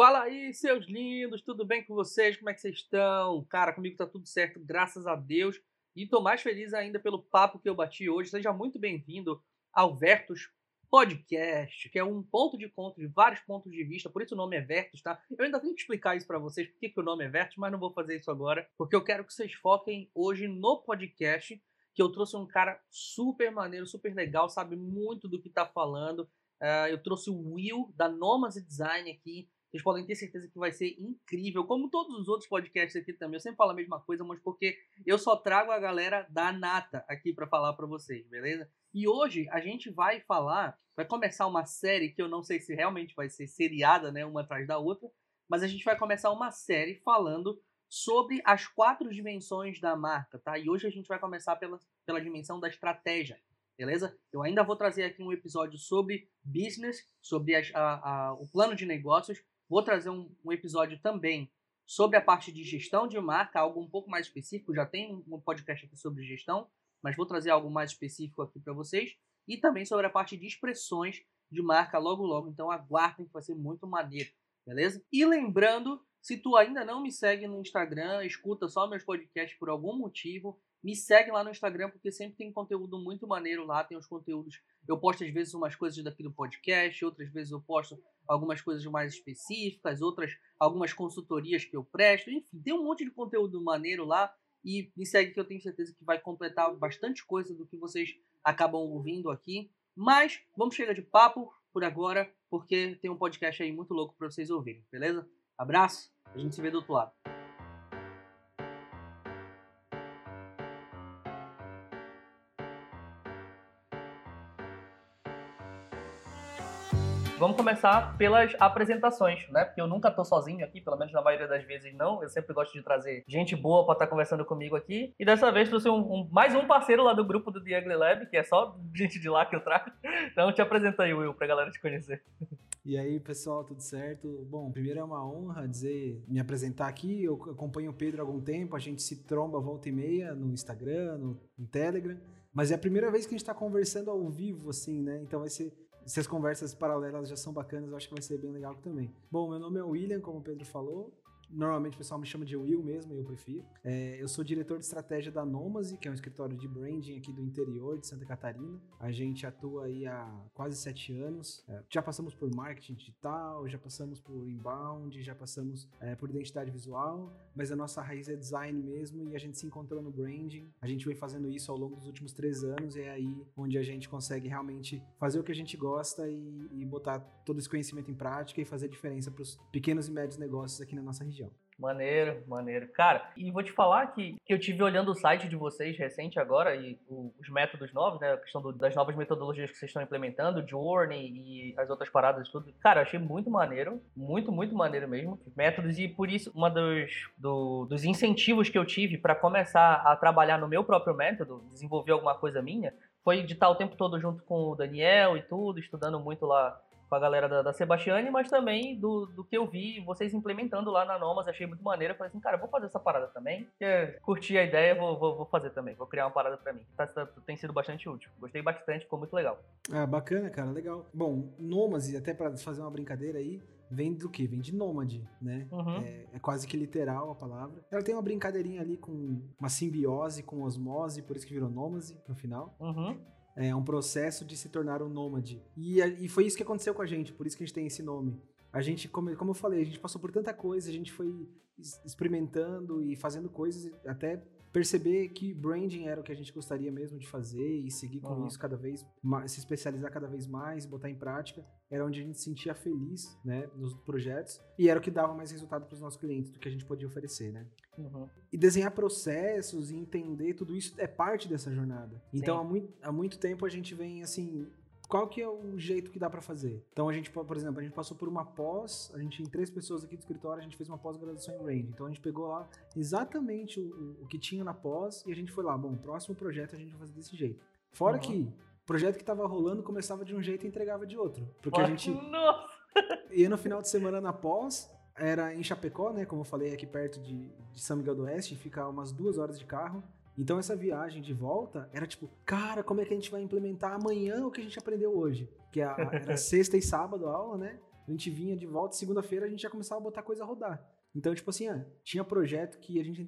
Fala aí, seus lindos, tudo bem com vocês? Como é que vocês estão? Cara, comigo tá tudo certo, graças a Deus. E tô mais feliz ainda pelo papo que eu bati hoje. Seja muito bem-vindo ao Vertus Podcast, que é um ponto de encontro de vários pontos de vista, por isso o nome é Vertus, tá? Eu ainda tenho que explicar isso para vocês, por que o nome é Vertus, mas não vou fazer isso agora, porque eu quero que vocês foquem hoje no podcast, que eu trouxe um cara super maneiro, super legal, sabe muito do que tá falando. Uh, eu trouxe o Will, da Nomas Design aqui, vocês podem ter certeza que vai ser incrível, como todos os outros podcasts aqui também. Eu sempre falo a mesma coisa, mas porque eu só trago a galera da Nata aqui para falar para vocês, beleza? E hoje a gente vai falar, vai começar uma série que eu não sei se realmente vai ser seriada, né, uma atrás da outra, mas a gente vai começar uma série falando sobre as quatro dimensões da marca, tá? E hoje a gente vai começar pela, pela dimensão da estratégia, beleza? Eu ainda vou trazer aqui um episódio sobre business, sobre a, a, o plano de negócios, Vou trazer um, um, episódio também sobre a parte de gestão de marca, algo um pouco mais específico. Já tem um podcast aqui sobre gestão, mas vou trazer algo mais específico aqui para vocês. E também sobre a parte de expressões de marca logo logo. Então aguardem que vai ser muito maneiro, beleza? E lembrando, se tu ainda não me segue no Instagram, escuta só meus podcasts por algum motivo, me segue lá no Instagram, porque sempre tem conteúdo muito maneiro lá. Tem os conteúdos. Eu posto às vezes umas coisas daqui do podcast, outras vezes eu posto algumas coisas mais específicas, outras, algumas consultorias que eu presto. Enfim, tem um monte de conteúdo maneiro lá. E me segue que eu tenho certeza que vai completar bastante coisa do que vocês acabam ouvindo aqui. Mas vamos chegar de papo por agora, porque tem um podcast aí muito louco para vocês ouvirem, beleza? Abraço, a gente se vê do outro lado. Vamos começar pelas apresentações, né? Porque eu nunca tô sozinho aqui, pelo menos na maioria das vezes não. Eu sempre gosto de trazer gente boa para estar tá conversando comigo aqui. E dessa vez trouxe um, um, mais um parceiro lá do grupo do The Ugly Lab, que é só gente de lá que eu trago. Então te apresenta aí, Will, pra galera te conhecer. E aí, pessoal, tudo certo? Bom, primeiro é uma honra dizer, me apresentar aqui. Eu acompanho o Pedro há algum tempo, a gente se tromba volta e meia no Instagram, no, no Telegram. Mas é a primeira vez que a gente está conversando ao vivo, assim, né? Então vai ser se as conversas paralelas já são bacanas, eu acho que vai ser bem legal também. Bom, meu nome é William, como o Pedro falou. Normalmente o pessoal me chama de Will mesmo, eu prefiro. É, eu sou diretor de estratégia da Nomase, que é um escritório de branding aqui do interior de Santa Catarina. A gente atua aí há quase sete anos. É, já passamos por marketing digital, já passamos por inbound, já passamos é, por identidade visual, mas a nossa raiz é design mesmo e a gente se encontrou no branding. A gente vem fazendo isso ao longo dos últimos três anos e é aí onde a gente consegue realmente fazer o que a gente gosta e, e botar todo esse conhecimento em prática e fazer diferença para os pequenos e médios negócios aqui na nossa região. Maneiro, maneiro. Cara, e vou te falar que eu tive olhando o site de vocês recente agora e o, os métodos novos, né? A questão do, das novas metodologias que vocês estão implementando, Journey e as outras paradas e tudo. Cara, eu achei muito maneiro. Muito, muito maneiro mesmo. Métodos e por isso, uma dos, do, dos incentivos que eu tive para começar a trabalhar no meu próprio método, desenvolver alguma coisa minha, foi de estar o tempo todo junto com o Daniel e tudo, estudando muito lá com a galera da, da Sebastiane, mas também do, do que eu vi vocês implementando lá na Nomas, achei muito maneiro. Eu falei assim, cara, vou fazer essa parada também. curti a ideia, vou, vou, vou, fazer também. Vou criar uma parada para mim. Tá, tá, tem sido bastante útil. Gostei bastante, ficou muito legal. Ah, bacana, cara, legal. Bom, Nomas, e até para fazer uma brincadeira aí, vem do que? Vem de nômade, né? Uhum. É, é, quase que literal a palavra. Ela tem uma brincadeirinha ali com uma simbiose, com osmose, por isso que virou nômade no final. Uhum. É um processo de se tornar um nômade. E, e foi isso que aconteceu com a gente, por isso que a gente tem esse nome. A gente, como, como eu falei, a gente passou por tanta coisa, a gente foi experimentando e fazendo coisas até perceber que branding era o que a gente gostaria mesmo de fazer e seguir com uhum. isso cada vez mais, se especializar cada vez mais, botar em prática, era onde a gente se sentia feliz, né, nos projetos e era o que dava mais resultado para os nossos clientes do que a gente podia oferecer, né? Uhum. E desenhar processos e entender tudo isso é parte dessa jornada. Então há muito, há muito tempo a gente vem assim qual que é o jeito que dá para fazer? Então a gente, por exemplo, a gente passou por uma pós, a gente em três pessoas aqui do escritório, a gente fez uma pós-graduação em Range. Então a gente pegou lá exatamente o, o, que tinha na pós e a gente foi lá, bom, próximo projeto a gente vai fazer desse jeito. Fora uhum. que o projeto que tava rolando começava de um jeito e entregava de outro. Porque a gente Nossa. ia no final de semana na pós, era em Chapecó, né, como eu falei, aqui perto de, de São Miguel do Oeste, fica umas duas horas de carro. Então essa viagem de volta era tipo, cara, como é que a gente vai implementar amanhã o que a gente aprendeu hoje? Que é era sexta e sábado a aula, né? a gente vinha de volta, segunda-feira a gente já começava a botar coisa a rodar. Então, tipo assim, ah, tinha projeto que a gente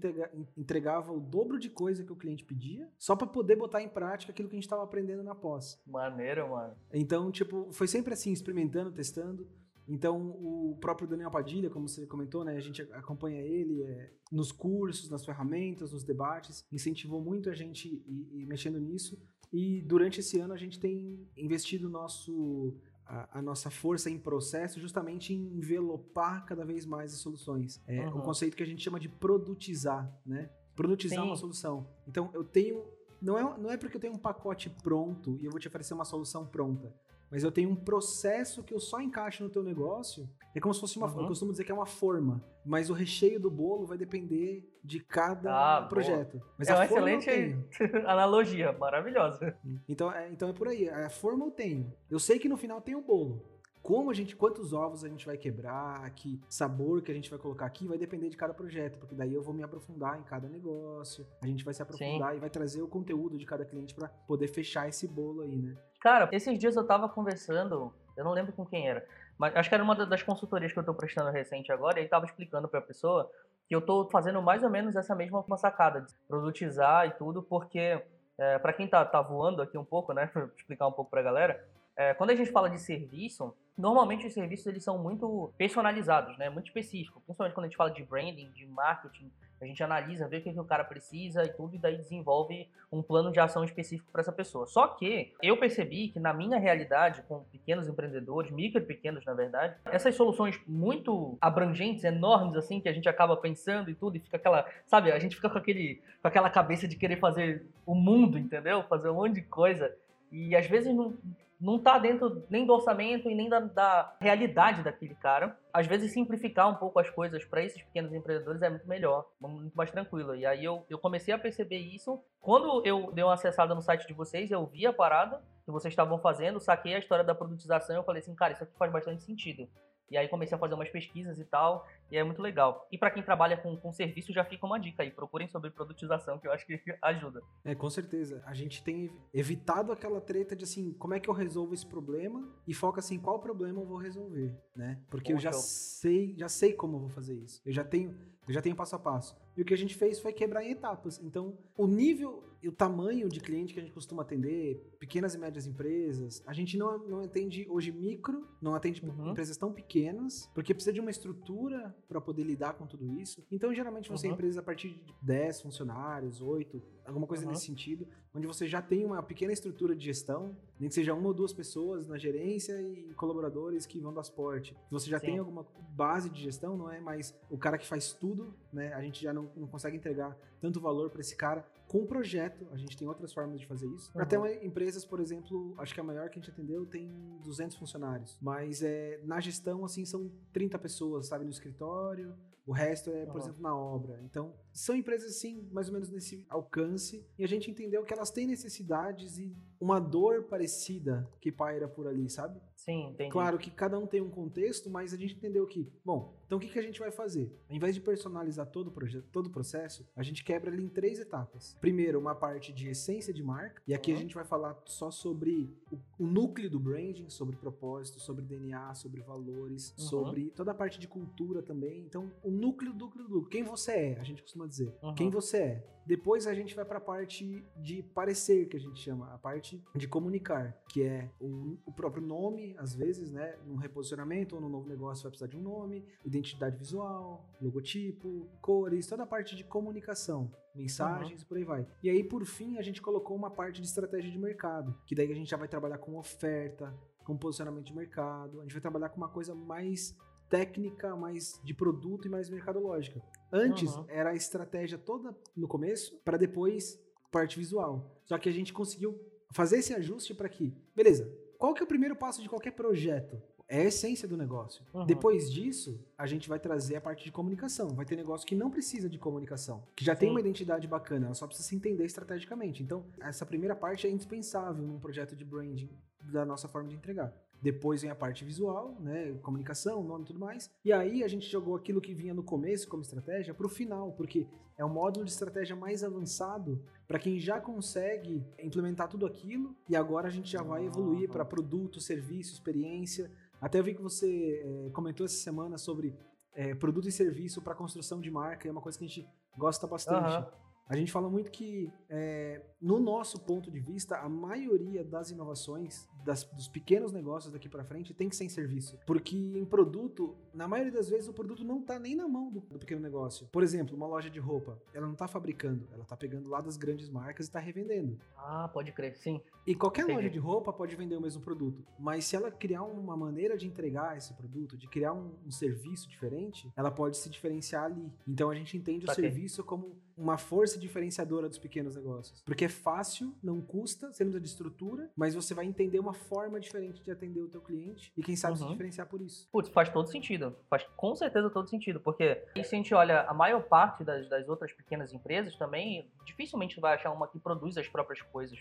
entregava o dobro de coisa que o cliente pedia, só para poder botar em prática aquilo que a gente estava aprendendo na pós. Maneiro, mano. Então, tipo, foi sempre assim, experimentando, testando. Então, o próprio Daniel Padilha, como você comentou, né, a gente acompanha ele é, nos cursos, nas ferramentas, nos debates, incentivou muito a gente ir, ir mexendo nisso. E durante esse ano a gente tem investido nosso a, a, nossa força em processo justamente em envelopar cada vez mais as soluções. É uhum. um conceito que a gente chama de produtizar, né? Produtizar Sim. uma solução. Então, eu tenho... Não é, não é porque eu tenho um pacote pronto e eu vou te oferecer uma solução pronta mas eu tenho um processo que eu só encaixo no teu negócio. É como se fosse uma, uhum. eu costumo dizer que é uma forma, mas o recheio do bolo vai depender de cada ah, projeto. Mas é uma excelente analogia, maravilhosa. Então é, então é por aí, a forma eu tenho. Eu sei que no final tem o bolo como a gente, quantos ovos a gente vai quebrar, que sabor que a gente vai colocar aqui, vai depender de cada projeto, porque daí eu vou me aprofundar em cada negócio, a gente vai se aprofundar Sim. e vai trazer o conteúdo de cada cliente para poder fechar esse bolo aí, né? Cara, esses dias eu tava conversando, eu não lembro com quem era, mas acho que era uma das consultorias que eu tô prestando recente agora, e ele tava explicando pra pessoa que eu tô fazendo mais ou menos essa mesma sacada, de produtizar e tudo, porque é, para quem tá, tá voando aqui um pouco, né, pra explicar um pouco pra galera, é, quando a gente fala de serviço, normalmente os serviços eles são muito personalizados, né? Muito específicos. Principalmente quando a gente fala de branding, de marketing, a gente analisa, vê o que, que o cara precisa e tudo, e daí desenvolve um plano de ação específico para essa pessoa. Só que eu percebi que na minha realidade, com pequenos empreendedores, micro e pequenos na verdade, essas soluções muito abrangentes, enormes assim, que a gente acaba pensando e tudo, e fica aquela, sabe, a gente fica com aquele, com aquela cabeça de querer fazer o mundo, entendeu? Fazer um monte de coisa. E às vezes não, não está dentro nem do orçamento e nem da, da, realidade daquele cara. Às vezes, simplificar um pouco as coisas para esses pequenos empreendedores é muito melhor, muito mais tranquilo. E aí eu, eu comecei a perceber isso. Quando eu dei uma acessada no site de vocês, eu vi a parada que vocês estavam fazendo, saquei a história da produtização e eu falei assim, cara, isso aqui faz bastante sentido. E aí comecei a fazer umas pesquisas e tal, e é muito legal. E para quem trabalha com, com serviço, já fica uma dica aí, procurem sobre produtização, que eu acho que ajuda. É, com certeza. A gente tem evitado aquela treta de assim, como é que eu resolvo esse problema e foca assim, qual problema eu vou resolver, né? Porque eu já sei, já sei como eu vou fazer isso. Eu já tenho, eu já tenho passo a passo. E o que a gente fez foi quebrar em etapas. Então, o nível e o tamanho de cliente que a gente costuma atender, pequenas e médias empresas, a gente não, não atende hoje micro, não atende uhum. empresas tão pequenas, porque precisa de uma estrutura para poder lidar com tudo isso. Então, geralmente, você uhum. é empresa a partir de 10 funcionários, 8, alguma coisa uhum. nesse sentido, onde você já tem uma pequena estrutura de gestão, nem que seja uma ou duas pessoas na gerência e colaboradores que vão dar suporte. Você já Sim. tem alguma base de gestão, não é mais o cara que faz tudo, né? A gente já não, não consegue entregar tanto valor para esse cara com o projeto. A gente tem outras formas de fazer isso. Uhum. Até uma, empresas, por exemplo, acho que a maior que a gente atendeu tem 200 funcionários. Mas é, na gestão, assim, são 30 pessoas, sabe, no escritório. O resto é, por uhum. exemplo, na obra. Então, são empresas, assim, mais ou menos nesse alcance. E a gente entendeu que elas têm necessidades e uma dor parecida que paira por ali, sabe? Sim, entendi. Claro que cada um tem um contexto, mas a gente entendeu que, bom, então o que, que a gente vai fazer? Ao invés de personalizar todo o projeto, todo o processo, a gente quebra ele em três etapas. Primeiro, uma parte de essência de marca, e aqui uhum. a gente vai falar só sobre o, o, núcleo do branding, sobre propósito, sobre DNA, sobre valores, uhum. sobre toda a parte de cultura também. Então, o núcleo do núcleo quem você é, a gente costuma dizer. Uhum. Quem você é. Depois a gente vai para a parte de parecer, que a gente chama, a parte de comunicar, que é o, o próprio nome, às vezes, né, num reposicionamento ou num novo negócio vai precisar de um nome, identidade visual, logotipo, cores, toda a parte de comunicação, mensagens uhum. e por aí vai. E aí, por fim, a gente colocou uma parte de estratégia de mercado, que daí a gente já vai trabalhar com oferta, com posicionamento de mercado, a gente vai trabalhar com uma coisa mais técnica, mais de produto e mais mercadológica. Antes uhum. era a estratégia toda no começo, para depois parte visual. Só que a gente conseguiu fazer esse ajuste para que, beleza, qual que é o primeiro passo de qualquer projeto? É a essência do negócio. Uhum. Depois disso, a gente vai trazer a parte de comunicação. Vai ter negócio que não precisa de comunicação, que já Sim. tem uma identidade bacana, ela só precisa se entender estrategicamente. Então, essa primeira parte é indispensável num projeto de branding da nossa forma de entregar. Depois vem a parte visual, né, comunicação, nome e tudo mais. E aí a gente jogou aquilo que vinha no começo como estratégia para o final, porque é um módulo de estratégia mais avançado para quem já consegue implementar tudo aquilo e agora a gente já vai evoluir para produto, serviço, experiência, Até eu vi que você é, comentou essa semana sobre é, produto e serviço para construção de marca, é uma coisa que a gente gosta bastante. Uhum. A gente fala muito que, é, no nosso ponto de vista, a maioria das inovações das, dos pequenos negócios daqui para frente tem que ser em serviço. Porque em produto, na maioria das vezes, o produto não tá nem na mão do, do pequeno negócio. Por exemplo, uma loja de roupa, ela não tá fabricando, ela tá pegando lá das grandes marcas e tá revendendo. Ah, pode crer, sim. E qualquer Entendi. loja de roupa pode vender o mesmo produto, mas se ela criar uma maneira de entregar esse produto, de criar um, um serviço diferente, ela pode se diferenciar ali. Então a gente entende tá o serviço como uma força diferenciadora dos pequenos negócios. Porque é fácil, não custa, você não precisa de estrutura, mas você vai entender uma forma diferente de atender o teu cliente e quem sabe uhum. se diferenciar por isso. Putz, faz todo sentido. Faz com certeza todo sentido, porque se a gente olha a maior parte das, das outras pequenas empresas também, dificilmente vai achar uma que produz as próprias coisas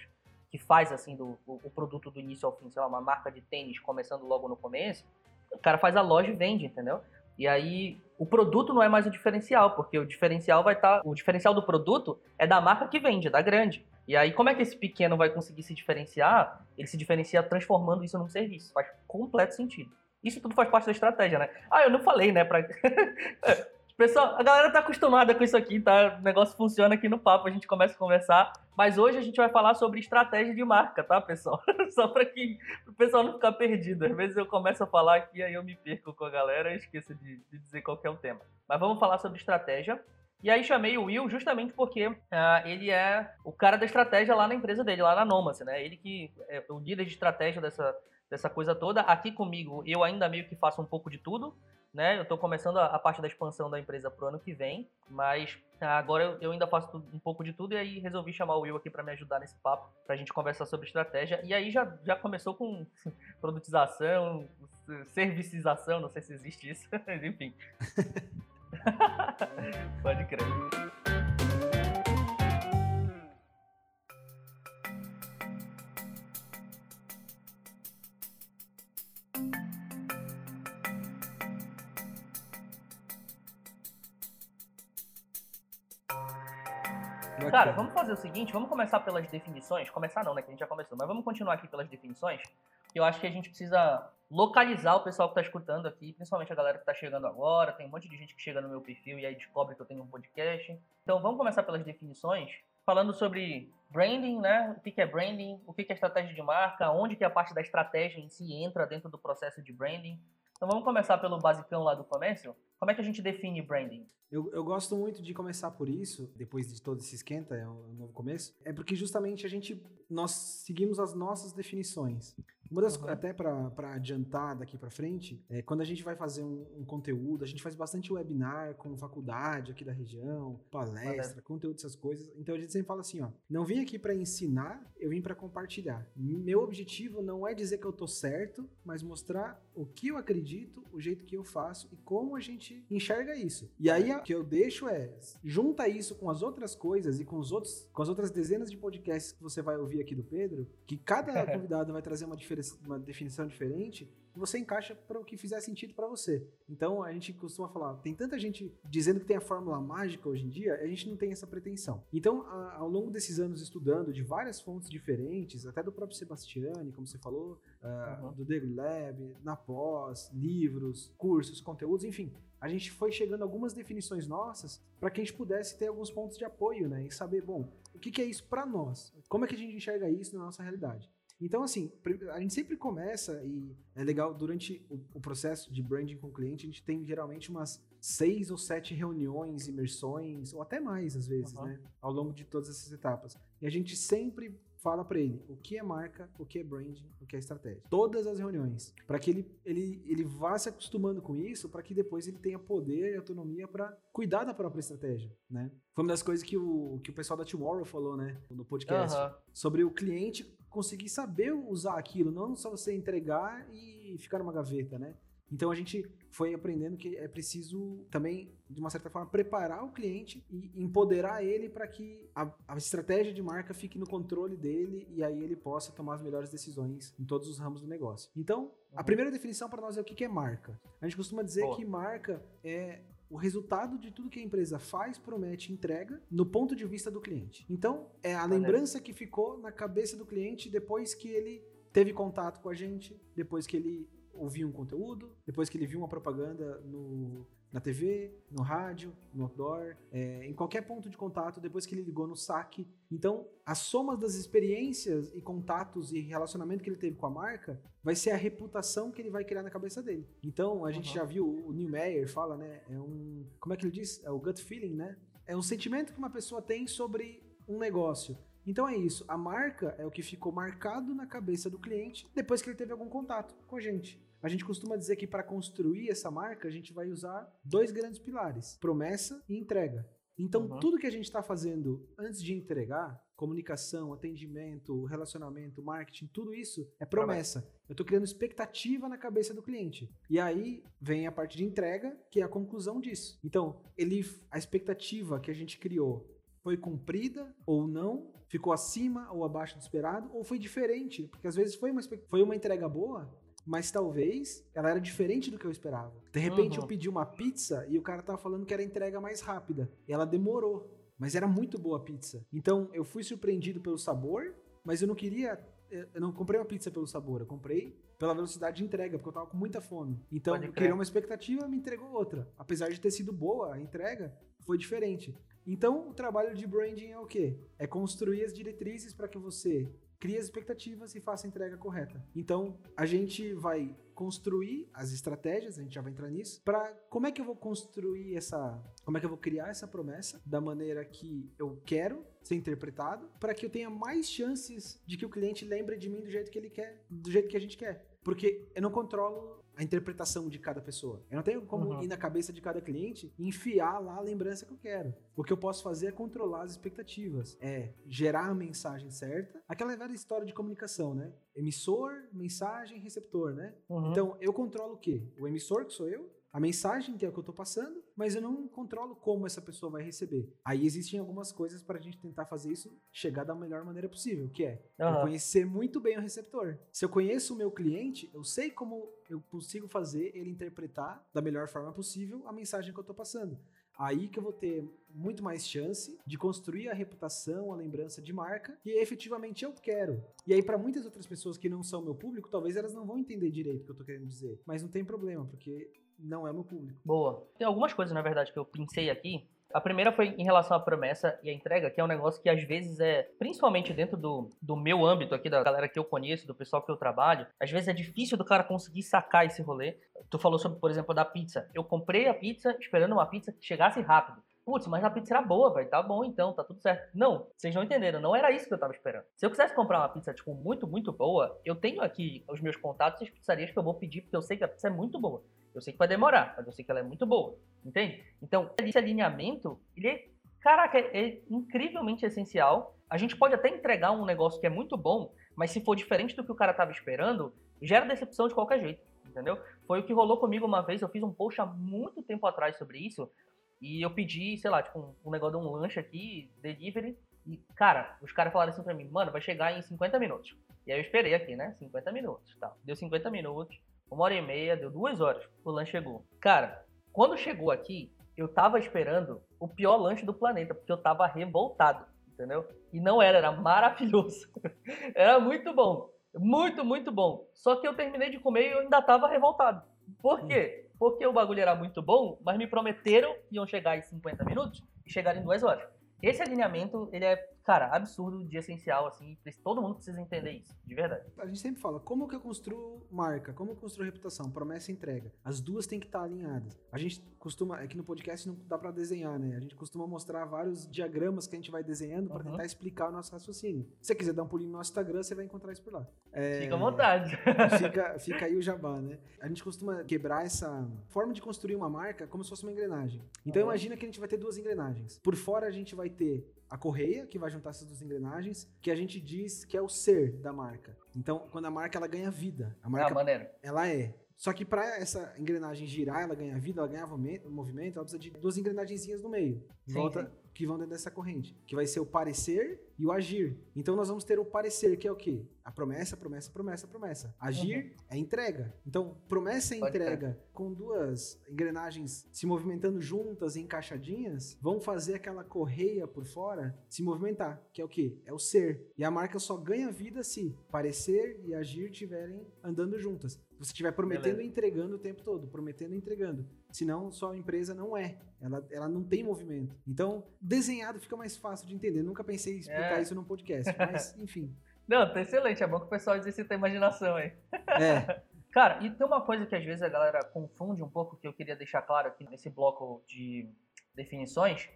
que faz assim do, o, o, produto do início ao fim, sei lá, uma marca de tênis começando logo no começo, o cara faz a loja e vende, entendeu? E aí o produto não é mais o diferencial, porque o diferencial vai estar, tá, o diferencial do produto é da marca que vende, da grande. E aí como é que esse pequeno vai conseguir se diferenciar? Ele se diferencia transformando isso num serviço. Faz completo sentido. Isso tudo faz parte da estratégia, né? Ah, eu não falei, né, para Pessoal, a galera tá acostumada com isso aqui, tá? O negócio funciona aqui no papo, a gente começa a conversar. Mas hoje a gente vai falar sobre estratégia de marca, tá, pessoal? Só para que o pessoal não ficar perdido. Às vezes eu começo a falar aqui, aí eu me perco com a galera e esqueço de, de dizer qual é o tema. Mas vamos falar sobre estratégia. E aí chamei o Will justamente porque uh, ele é o cara da estratégia lá na empresa dele, lá na Nomase, né? Ele que é o líder de estratégia dessa, dessa coisa toda. Aqui comigo, eu ainda meio que faço um pouco de tudo né? Eu estou começando a, a, parte da expansão da empresa pro ano que vem, mas agora eu, eu ainda faço tudo, um pouco de tudo e aí resolvi chamar o Will aqui para me ajudar nesse papo, para a gente conversar sobre estratégia. E aí já, já começou com produtização, servicização, não sei se existe isso, enfim. Pode crer. Cara, vamos fazer o seguinte, vamos começar pelas definições. Começar não, né? Que a gente já começou, mas vamos continuar aqui pelas definições. Eu acho que a gente precisa localizar o pessoal que está escutando aqui, principalmente a galera que está chegando agora. Tem um monte de gente que chega no meu perfil e aí descobre que eu tenho um podcast. Então vamos começar pelas definições, falando sobre branding, né? O que é branding, o que é estratégia de marca, onde que a parte da estratégia em si entra dentro do processo de branding. Então vamos começar pelo basicão lá do comércio. Como é que a gente define branding? Eu, eu gosto muito de começar por isso, depois de todo esse esquenta, é um novo começo. É porque justamente a gente, nós seguimos as nossas definições. Uma das, uhum. até para adiantar daqui para frente, é, quando a gente vai fazer um, um, conteúdo, a gente faz bastante webinar com faculdade aqui da região, palestra, conteúdo dessas coisas. Então a gente sempre fala assim, ó, não vim aqui para ensinar, eu vim para compartilhar. Meu objetivo não é dizer que eu tô certo, mas mostrar o que eu acredito, o jeito que eu faço e como a gente enxerga isso. E aí o que eu deixo é junta isso com as outras coisas e com os outros, com as outras dezenas de podcasts que você vai ouvir aqui do Pedro, que cada convidado vai trazer uma diferença uma definição diferente, você encaixa para o que fizer sentido para você. Então a gente costuma falar, tem tanta gente dizendo que tem a fórmula mágica hoje em dia, a gente não tem essa pretensão. Então, a, ao longo desses anos estudando de várias fontes diferentes, até do próprio Sebastiani, como você falou, uh, uhum. do Daily Lab, na pós, livros, cursos, conteúdos, enfim, a gente foi chegando a algumas definições nossas para que a gente pudesse ter alguns pontos de apoio, né? E saber, bom, o que, que é isso para nós? Como é que a gente enxerga isso na nossa realidade? Então, assim, a gente sempre começa e é legal, durante o, o, processo de branding com o cliente, a gente tem geralmente umas seis ou sete reuniões, imersões, ou até mais às vezes, uhum. né? Ao longo de todas essas etapas. E a gente sempre fala para ele o que é marca, o que é branding, o que é estratégia. Todas as reuniões, para que ele, ele, ele vá se acostumando com isso, para que depois ele tenha poder e autonomia para cuidar da própria estratégia, né? Foi uma das coisas que o, que o pessoal da Tomorrow falou, né, no podcast, sobre o cliente conseguir saber usar aquilo, não só você entregar e ficar numa gaveta, né? Então a gente foi aprendendo que é preciso também, de uma certa forma, preparar o cliente e empoderar ele para que a, a, estratégia de marca fique no controle dele e aí ele possa tomar as melhores decisões em todos os ramos do negócio. Então, a uhum. primeira definição para nós é o que é marca. A gente costuma dizer Boa. que marca é o resultado de tudo que a empresa faz, promete, entrega no ponto de vista do cliente. Então, é a lembrança que ficou na cabeça do cliente depois que ele teve contato com a gente, depois que ele ouvia um conteúdo, depois que ele viu uma propaganda no, na TV, no rádio, no outdoor, é, em qualquer ponto de contato, depois que ele ligou no saque. Então, a soma das experiências e contatos e relacionamento que ele teve com a marca vai ser a reputação que ele vai criar na cabeça dele. Então, a gente uhum. já viu, o Neil Meyer fala, né? É um. Como é que ele diz? É o gut feeling, né? É um sentimento que uma pessoa tem sobre um negócio. Então é isso, a marca é o que ficou marcado na cabeça do cliente depois que ele teve algum contato com a gente. A gente costuma dizer que para construir essa marca, a gente vai usar dois grandes pilares: promessa e entrega. Então, uhum. tudo que a gente está fazendo antes de entregar, comunicação, atendimento, relacionamento, marketing, tudo isso é promessa. Eu estou criando expectativa na cabeça do cliente. E aí vem a parte de entrega, que é a conclusão disso. Então, ele, a expectativa que a gente criou foi cumprida ou não, ficou acima ou abaixo do esperado, ou foi diferente, porque às vezes foi uma, foi uma entrega boa, mas talvez ela era diferente do que eu esperava. De repente uhum. eu pedi uma pizza e o cara tava falando que era entrega mais rápida. E ela demorou, mas era muito boa a pizza. Então eu fui surpreendido pelo sabor, mas eu não queria. Eu não comprei uma pizza pelo sabor, eu comprei pela velocidade de entrega, porque eu tava com muita fome. Então eu criei uma expectativa e me entregou outra. Apesar de ter sido boa a entrega, foi diferente. Então, o trabalho de branding é o quê? É construir as diretrizes para que você crie as expectativas e faça a entrega correta. Então, a gente vai construir as estratégias, a gente já vai entrar nisso, para como é que eu vou construir essa, como é que eu vou criar essa promessa da maneira que eu quero ser interpretado, para que eu tenha mais chances de que o cliente lembre de mim do jeito que ele quer, do jeito que a gente quer. Porque eu não controlo a interpretação de cada pessoa. Eu não tenho como uhum. ir na cabeça de cada cliente e enfiar lá a lembrança que eu quero. O que eu posso fazer é controlar as expectativas, é gerar a mensagem certa. Aquela velha história de comunicação, né? Emissor, mensagem, receptor, né? Uhum. Então, eu controlo o quê? O emissor, que sou eu, a mensagem que é o que eu estou passando, mas eu não controlo como essa pessoa vai receber. Aí existem algumas coisas para a gente tentar fazer isso chegar da melhor maneira possível, que é uhum. conhecer muito bem o receptor. Se eu conheço o meu cliente, eu sei como eu consigo fazer ele interpretar da melhor forma possível a mensagem que eu estou passando. Aí que eu vou ter muito mais chance de construir a reputação, a lembrança de marca que efetivamente eu quero. E aí, para muitas outras pessoas que não são meu público, talvez elas não vão entender direito o que eu tô querendo dizer. Mas não tem problema, porque não é meu público. Boa. Tem algumas coisas, na verdade, que eu pensei aqui. A primeira foi em relação à promessa e à entrega, que é um negócio que às vezes é, principalmente dentro do, do meu âmbito aqui, da galera que eu conheço, do pessoal que eu trabalho, às vezes é difícil do cara conseguir sacar esse rolê. Tu falou sobre, por exemplo, da pizza. Eu comprei a pizza esperando uma pizza que chegasse rápido. Putz, mas a pizza era boa, velho. Tá bom então, tá tudo certo. Não, vocês não entenderam. Não era isso que eu tava esperando. Se eu quisesse comprar uma pizza, tipo, muito, muito boa, eu tenho aqui os meus contatos e as pizzarias que eu vou pedir, porque eu sei que a pizza é muito boa. Eu sei que vai demorar, mas eu sei que ela é muito boa. Entende? Então, esse alinhamento, ele é, caraca, é, é incrivelmente essencial. A gente pode até entregar um negócio que é muito bom, mas se for diferente do que o cara tava esperando, gera decepção de qualquer jeito. Entendeu? Foi o que rolou comigo uma vez. Eu fiz um post há muito tempo atrás sobre isso. E eu pedi, sei lá, tipo, um, um negócio de um lanche aqui, delivery. E, cara, os caras falaram assim pra mim, mano, vai chegar em 50 minutos. E aí eu esperei aqui, né? 50 minutos. Tá. Deu 50 minutos, uma hora e meia, deu duas horas. O lanche chegou. Cara, quando chegou aqui, eu tava esperando o pior lanche do planeta, porque eu tava revoltado, entendeu? E não era, era maravilhoso. era muito bom. Muito, muito bom. Só que eu terminei de comer e eu ainda tava revoltado. Por quê? porque o bagulho era muito bom, mas me prometeram que iam chegar em 50 minutos e chegaram em duas horas. Esse alinhamento, ele é, cara, absurdo de essencial, assim, todo mundo precisa entender isso, de verdade. A gente sempre fala, como que eu construo marca, como eu construo reputação, promessa e entrega. As duas têm que estar alinhadas. A gente costuma, aqui no podcast não dá para desenhar, né? A gente costuma mostrar vários diagramas que a gente vai desenhando para uhum. tentar explicar o nosso raciocínio. Se você quiser dar um pulinho no nosso Instagram, você vai encontrar isso por lá. É, fica à vontade. Fica, fica aí o jabá, né? A gente costuma quebrar essa forma de construir uma marca como se fosse uma engrenagem. Então uhum. imagina que a gente vai ter duas engrenagens. Por fora a gente vai ter a correia, que vai juntar essas duas engrenagens, que a gente diz que é o ser da marca. Então, quando a marca ela ganha vida, a marca ah, ela é. Só que para essa engrenagem girar, ela ganhar vida, ela ganhar movimento, ela precisa de duas engrenagenzinhas no meio. Sim, volta, sim que vão dentro dessa corrente, que vai ser o parecer e o agir. Então nós vamos ter o parecer, que é o quê? A promessa, promessa, promessa, promessa. Agir uhum. é entrega. Então, promessa e entrega com duas engrenagens se movimentando juntas, encaixadinhas, vão fazer aquela correia por fora se movimentar, que é o quê? É o ser. E a marca só ganha vida se parecer e agir estiverem andando juntas. Você estiver prometendo Beleza. e entregando o tempo todo, prometendo e entregando. Senão, sua empresa não é. Ela, ela não tem movimento. Então, desenhado fica mais fácil de entender. Nunca pensei em explicar é. isso num podcast, mas enfim. Não, tá excelente. É bom que o pessoal exercita a imaginação aí. É. Cara, e tem uma coisa que às vezes a galera confunde um pouco, que eu queria deixar claro aqui nesse bloco de definições,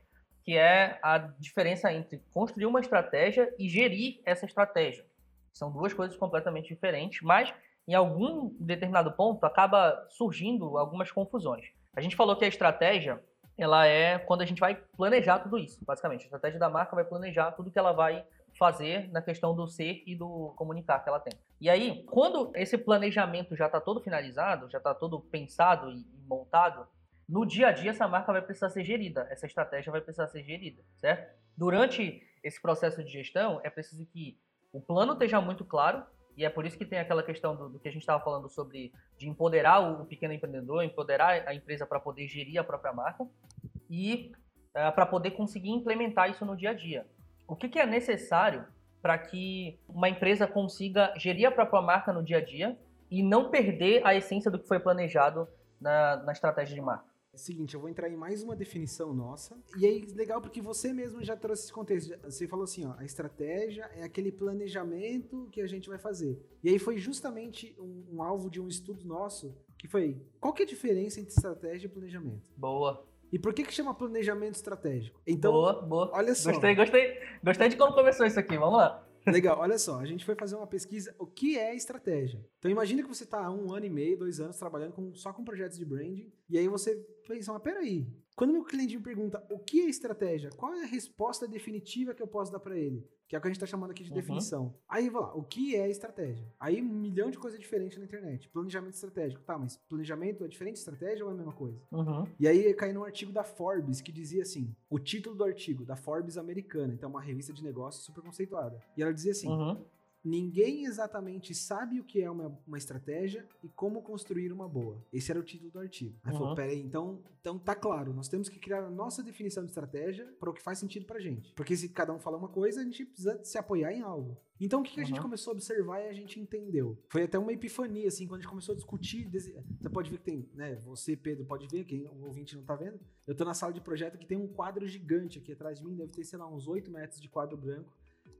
que é a diferença entre construir uma estratégia e gerir essa estratégia. São duas coisas completamente diferentes, mas em algum determinado ponto acaba surgindo algumas confusões. A gente falou que a estratégia ela é quando a gente vai planejar tudo isso, basicamente. A estratégia da marca vai planejar tudo que ela vai fazer na questão do ser e do comunicar que ela tem. E aí, quando esse planejamento já está todo finalizado, já está todo pensado e montado, no dia a dia essa marca vai precisar ser gerida, essa estratégia vai precisar ser gerida, certo? Durante esse processo de gestão, é preciso que o plano esteja muito claro, e é por isso que tem aquela questão do, do que a gente estava falando sobre de empoderar o, o, pequeno empreendedor, empoderar a empresa para poder gerir a própria marca e é, para poder conseguir implementar isso no dia a dia. O que, que é necessário para que uma empresa consiga gerir a própria marca no dia a dia e não perder a essência do que foi planejado na, na estratégia de marca? Seguinte, eu vou entrar em mais uma definição nossa. E aí, legal porque você mesmo já trouxe esse contexto. Você falou assim, ó, a estratégia é aquele planejamento que a gente vai fazer. E aí foi justamente um, um alvo de um estudo nosso, que foi, qual que é a diferença entre estratégia e planejamento? Boa. E por que que chama planejamento estratégico? Então, boa, boa. Olha só. Gostei, gostei, gostei de como começou isso aqui. Vamos lá. Legal, olha só, a gente foi fazer uma pesquisa, o que é estratégia? Então imagina que você está há um ano e meio, dois anos trabalhando com, só com projetos de branding, e aí você pensa, mas peraí, quando meu cliente me pergunta o que é estratégia, qual é a resposta definitiva que eu posso dar para ele? Que é o que a gente está chamando aqui de uhum. definição. Aí, vou lá, o que é estratégia? Aí, um milhão de coisas diferentes na internet. Planejamento estratégico. Tá, mas planejamento é diferente de estratégia ou é a mesma coisa? Uhum. E aí, cai num artigo da Forbes que dizia assim: o título do artigo, da Forbes americana, então uma revista de negócios super conceituada. E ela dizia assim: uhum ninguém exatamente sabe o que é uma, uma estratégia e como construir uma boa. Esse era o título do artigo. Aí uhum. falou, peraí, então, então tá claro, nós temos que criar a nossa definição de estratégia para o que faz sentido pra gente. Porque se cada um falar uma coisa, a gente precisa se apoiar em algo. Então o que, que uhum. a gente começou a observar e a gente entendeu? Foi até uma epifania, assim, quando a gente começou a discutir. Você pode ver que tem, né? Você, Pedro, pode ver, quem o ouvinte não tá vendo. Eu tô na sala de projeto que tem um quadro gigante aqui atrás de mim, deve ter, sei lá, uns 8 metros de quadro branco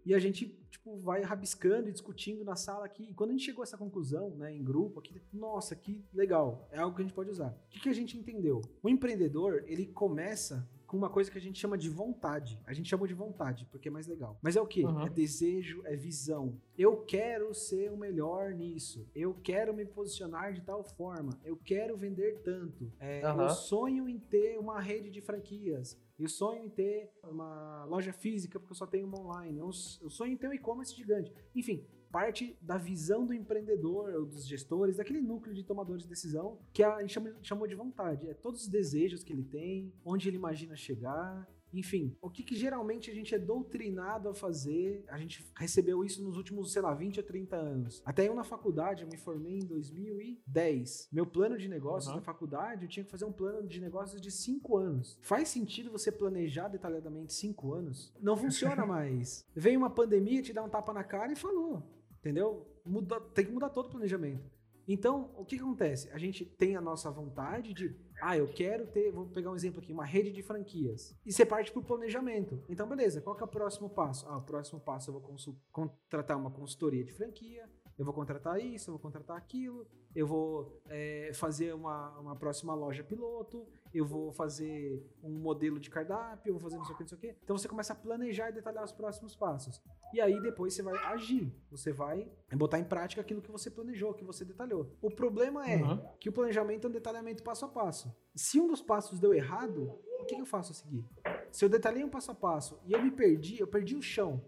e a gente, tipo, vai rabiscando e discutindo na sala aqui. E quando a gente chegou a essa conclusão, né, em grupo aqui, nossa, que legal, é algo que a gente pode usar. O que, que a gente entendeu? O empreendedor, ele começa com uma coisa que a gente chama de vontade. A gente chama de vontade, porque é mais legal. Mas é o quê? Uhum. É desejo, é visão. Eu quero ser o melhor nisso. Eu quero me posicionar de tal forma. Eu quero vender tanto. É, uhum. Eu sonho em ter uma rede de franquias. Eu sonho em ter uma loja física porque eu só tenho uma online. Eu, sonho em ter um e-commerce gigante. Enfim, parte da visão do empreendedor, ou dos gestores, daquele núcleo de tomadores de decisão que a gente chamou de vontade. É todos os desejos que ele tem, onde ele imagina chegar, enfim, o que, que, geralmente a gente é doutrinado a fazer, a gente recebeu isso nos últimos, sei lá, 20 ou 30 anos. Até eu na faculdade, eu me formei em 2010. Meu plano de negócios uhum. na faculdade, eu tinha que fazer um plano de negócios de 5 anos. Faz sentido você planejar detalhadamente 5 anos? Não funciona mais. Veio uma pandemia, te dá um tapa na cara e falou. Entendeu? Muda, tem que mudar todo o planejamento. Então, o que, acontece? A gente tem a nossa vontade de ah, eu quero ter, vou pegar um exemplo aqui, uma rede de franquias. E você parte para o planejamento. Então, beleza, qual que é o próximo passo? Ah, o próximo passo eu vou contratar uma consultoria de franquia, eu vou contratar isso, eu vou contratar aquilo, eu vou é, fazer uma, uma próxima loja piloto, eu vou fazer um modelo de cardápio, eu vou fazer não sei o que, não sei o que. Então você começa a planejar e detalhar os próximos passos. E aí depois você vai agir, você vai botar em prática aquilo que você planejou, que você detalhou. O problema é uhum. que o planejamento é um detalhamento passo a passo. Se um dos passos deu errado, o que, eu faço a seguir? Se eu detalhei um passo a passo e eu me perdi, eu perdi o chão.